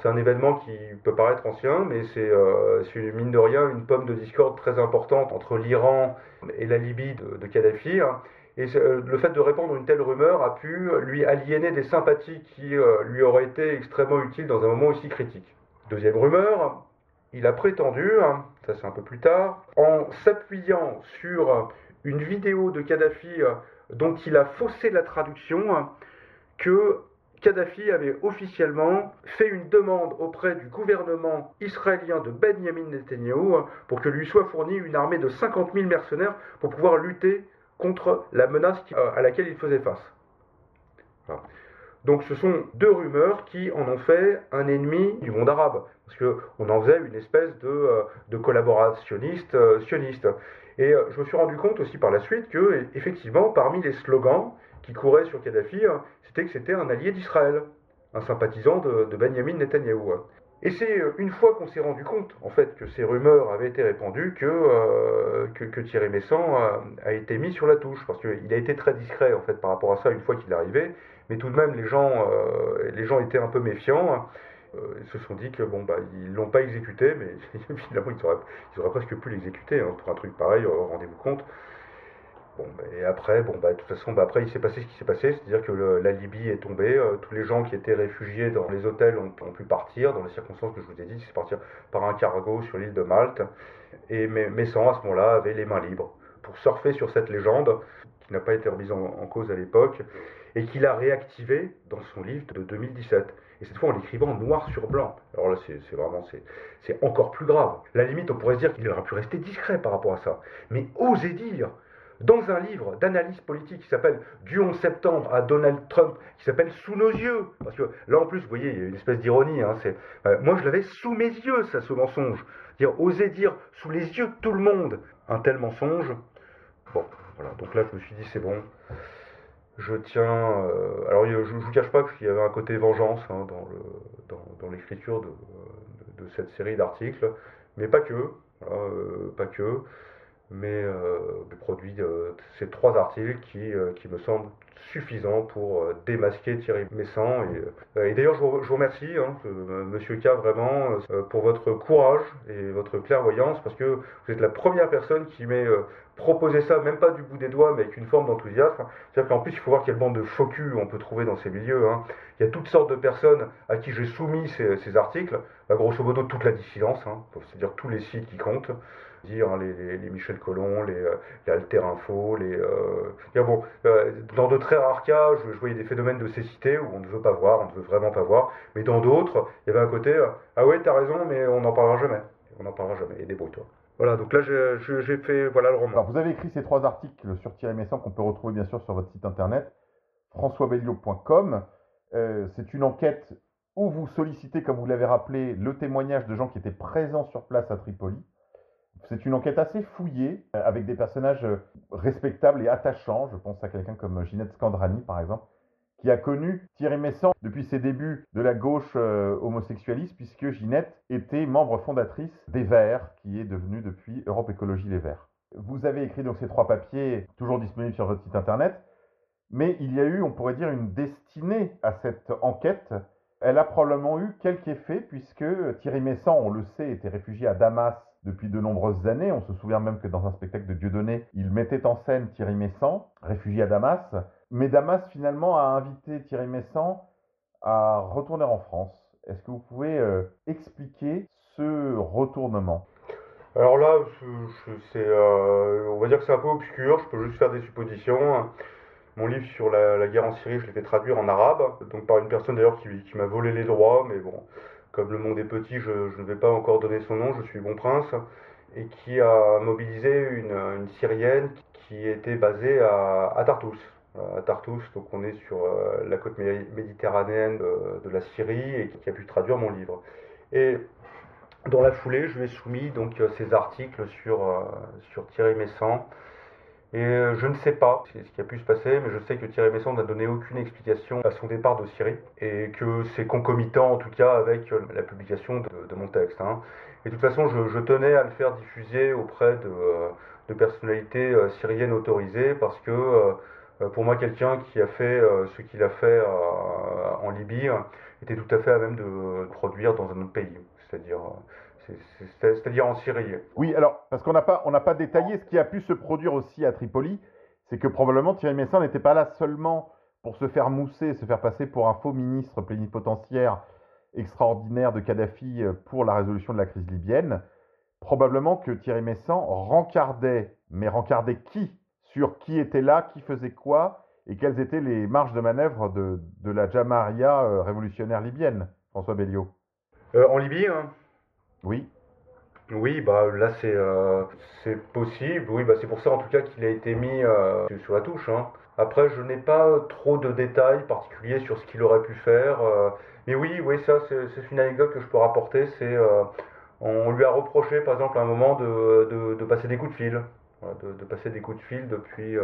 C'est un événement qui peut paraître ancien, mais c'est mine de rien une pomme de discorde très importante entre l'Iran et la Libye de, Kadhafi. Hein. Et le fait de répandre une telle rumeur a pu lui aliéner des sympathies qui lui auraient été extrêmement utiles dans un moment aussi critique. Deuxième rumeur, il a prétendu, hein, ça c'est un peu plus tard, en s'appuyant sur une vidéo de Kadhafi dont il a faussé la traduction, hein, que Kadhafi avait officiellement fait une demande auprès du gouvernement israélien de Benjamin Netanyahu hein, pour que lui soit fournie une armée de 50 000 mercenaires pour pouvoir lutter contre la menace euh, à laquelle il faisait face. Donc ce sont deux rumeurs qui en ont fait un ennemi du monde arabe, parce qu'on en faisait une espèce de, euh, collaborationniste euh, sioniste. Et je me suis rendu compte aussi par la suite que, effectivement, parmi les slogans qui couraient sur Kadhafi, hein, c'était que c'était un allié d'Israël, un sympathisant de, Benjamin Netanyahou. Hein. Et c'est une fois qu'on s'est rendu compte, en fait, que ces rumeurs avaient été répandues, que, que, Thierry Messant a, été mis sur la touche, parce qu'il a été très discret, en fait, par rapport à ça, une fois qu'il arrivé, mais tout de même, les gens, euh, les gens étaient un peu méfiants. Euh, ils se sont dit que bon bah ils l'ont pas exécuté, mais finalement ils auraient, presque pu l'exécuter hein, pour un truc pareil. Euh, rendez-vous compte. Et après, bon, bah, de toute façon, bah, après, il s'est passé ce qui s'est passé, c'est-à-dire que la Libye est tombée, tous les gens qui étaient réfugiés dans les hôtels ont, pu partir, dans les circonstances que je vous ai dit, c'est partir par un cargo sur l'île de Malte, et Messan, à ce moment-là, avait les mains libres pour surfer sur cette légende, qui n'a pas été remise en, cause à l'époque, et qu'il a réactivé dans son livre de 2017. Et cette fois en l'écrivant noir sur blanc. Alors là, c'est vraiment, c'est encore plus grave. La limite, on pourrait se dire qu'il aurait pu rester discret par rapport à ça. Mais oser dire, dans un livre d'analyse politique qui s'appelle Du 11 septembre à Donald Trump, qui s'appelle Sous nos yeux, parce que là en plus, vous voyez, il y a une espèce d'ironie. Hein, euh, moi, je l'avais sous mes yeux, ça, ce mensonge. Oser dire sous les yeux de tout le monde un tel mensonge. Bon, voilà. Donc là, je me suis dit, c'est bon je tiens. Euh, alors, je ne vous cache pas qu'il y avait un côté vengeance hein, dans l'écriture de, cette série d'articles, mais pas que. Euh, pas que. Mais euh, produit ces trois articles qui, qui me semblent suffisant pour euh, démasquer Thierry Messant. Et, euh, et d'ailleurs, je, vous remercie, hein, Monsieur K, vraiment, euh, pour votre courage et votre clairvoyance, parce que vous êtes la première personne qui m'ait proposé ça, même pas du bout des doigts, mais avec une forme d'enthousiasme. C'est-à-dire qu'en plus, il faut voir quelle bande de faux on peut trouver dans ces milieux. Hein. Il y a toutes sortes de personnes à qui j'ai soumis ces, articles, bah, grosso modo toute la dissidence, hein, c'est-à-dire tous les sites qui comptent dire hein, les, les, Michel Collomb, les, euh, les Alter Info, les. Euh... bon, euh, dans de très rares cas, je, voyais des phénomènes de cécité où on ne veut pas voir, on ne veut vraiment pas voir, mais dans d'autres, il y avait un côté euh, ah ouais, t'as raison, mais on n'en parlera jamais. On n'en parlera jamais. Et débrouille-toi. Voilà, donc là j'ai fait voilà le roman. Alors, vous avez écrit ces trois articles sur Thierry Messant qu'on peut retrouver bien sûr sur votre site internet, françoisbellio.com. Euh, c'est une enquête où vous sollicitez, comme vous l'avez rappelé, le témoignage de gens qui étaient présents sur place à Tripoli. C'est une enquête assez fouillée, euh, avec des personnages euh, respectables et attachants. Je pense à quelqu'un comme euh, Ginette Scandrani, par exemple, qui a connu Thierry Messant depuis ses débuts de la gauche homosexualiste, puisque Ginette était membre fondatrice des Verts, qui est devenue depuis Europe Écologie Les Verts. Vous avez écrit donc ces trois papiers, toujours disponibles sur votre site internet, mais il y a eu, on pourrait dire, une destinée à cette enquête. Elle a probablement eu quelque effet, puisque Thierry Messant, on le sait, était réfugié à Damas depuis de nombreuses années. On se souvient même que dans un spectacle de Dieudonné, il mettait en scène Thierry Messant, réfugié à Damas. Mais Damas, finalement, a invité Thierry Messant à retourner en France. Est-ce que vous pouvez euh, expliquer ce retournement? Alors là, c'est, euh, on va dire que c'est un peu obscur, je peux juste faire des suppositions. Mon livre sur la, guerre en Syrie, je l'ai fait traduire en arabe, donc par une personne d'ailleurs qui, qui m'a volé les droits, mais bon, comme le monde est petit, je, ne vais pas encore donner son nom, je suis Bon Prince, et qui a mobilisé une, Syrienne qui était basée à, Tartous. À Tartous, donc on est sur euh, la côte méditerranéenne de, la Syrie et qui a pu traduire mon livre. Et dans la foulée, je lui ai soumis donc ces articles sur, euh, sur Thierry Messant Et euh, je ne sais pas ce qui a pu se passer, mais je sais que Thierry Messon n'a donné aucune explication à son départ de Syrie et que c'est concomitant en tout cas avec euh, la publication de, mon texte. Hein. Et de toute façon, je, tenais à le faire diffuser auprès de, de personnalités syriennes autorisées parce que pour moi, quelqu'un qui a fait ce qu'il a fait en Libye était tout à fait à même de produire dans un autre pays, c'est-à-dire c'est-à-dire en Syrie. Oui, alors, parce qu'on n'a pas, on pas détaillé ce qui a pu se produire aussi à Tripoli, c'est que probablement Thierry Messin n'était pas là seulement pour se faire mousser, se faire passer pour un faux ministre plénipotentiaire extraordinaire de Kadhafi euh, pour la résolution de la crise libyenne. Probablement que Thierry Messin rencardait, mais rencardait qui? Sur qui était là, qui faisait quoi, et quelles étaient les marges de manœuvre de, de la Jamaria euh, révolutionnaire libyenne, François Belliot? Euh, En Libye, hein oui. Oui, bah là c'est euh, c'est possible. Oui, bah c'est pour ça en tout cas qu'il a été mis euh, sur la touche. Hein. Après, je n'ai pas trop de détails particuliers sur ce qu'il aurait pu faire. Euh. mais oui, oui, ça c'est une anecdote que je peux rapporter. C'est on lui a reproché par exemple à un moment de, passer des coups de fil, de, passer des coups de fil depuis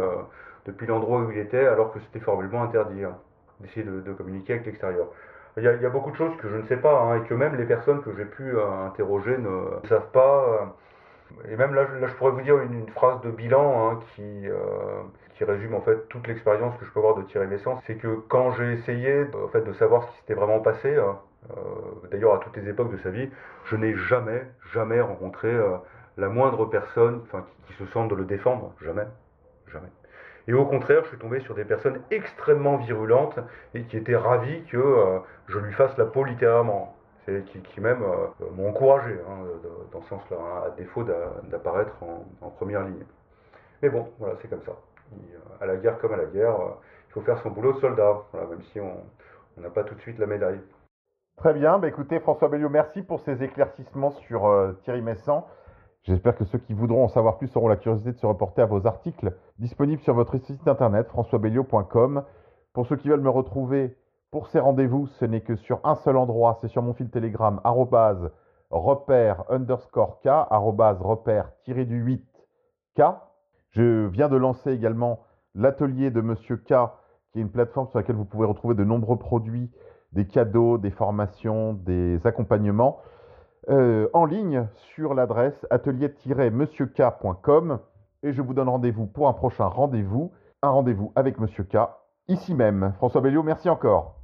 depuis l'endroit où il était, alors que c'était formellement interdit hein, d'essayer de communiquer avec l'extérieur. Il y, a, beaucoup de choses que je ne sais pas hein, et que même les personnes que j'ai pu euh, interroger ne, savent pas. Euh. et même là, je pourrais vous dire une, phrase de bilan hein, qui, euh, qui résume en fait toute l'expérience que je peux avoir de Thierry Messence. C'est que quand j'ai essayé en fait, de savoir ce qui s'était vraiment passé, d'ailleurs à toutes les époques de sa vie, je n'ai jamais, jamais rencontré la moindre personne qui, qui se sente de le défendre. Jamais. Jamais. Et au contraire, je suis tombé sur des personnes extrêmement virulentes et qui étaient ravies que euh, je lui fasse la peau littéralement. Qui, qui, même euh, m'ont encouragé hein, dans ce sens-là, hein, à défaut d'apparaître en, première ligne. Mais bon, voilà, c'est comme ça. Euh, à la guerre comme à la guerre, il faut faire son boulot de soldat, même si on n'a pas tout de suite la médaille. Très bien, bah écoutez François Belliot, merci pour ces éclaircissements sur Thierry Messant. J'espère que ceux qui voudront en savoir plus auront la curiosité de se reporter à vos articles disponibles sur votre site internet françoisbelliot.com. Pour ceux qui veulent me retrouver pour ces rendez-vous, ce n'est que sur un seul endroit, c'est sur mon fil Telegram, repère underscore K, repère tiré du 8 K. Je viens de lancer également l'atelier de Monsieur K, qui est une plateforme sur laquelle vous pouvez retrouver de nombreux produits, des cadeaux, des formations, des accompagnements. Euh, en ligne sur l'adresse atelier-monsieurk.com et je vous donne rendez-vous pour un prochain rendez-vous, un rendez-vous avec Monsieur K, ici même. François Belliot, merci encore.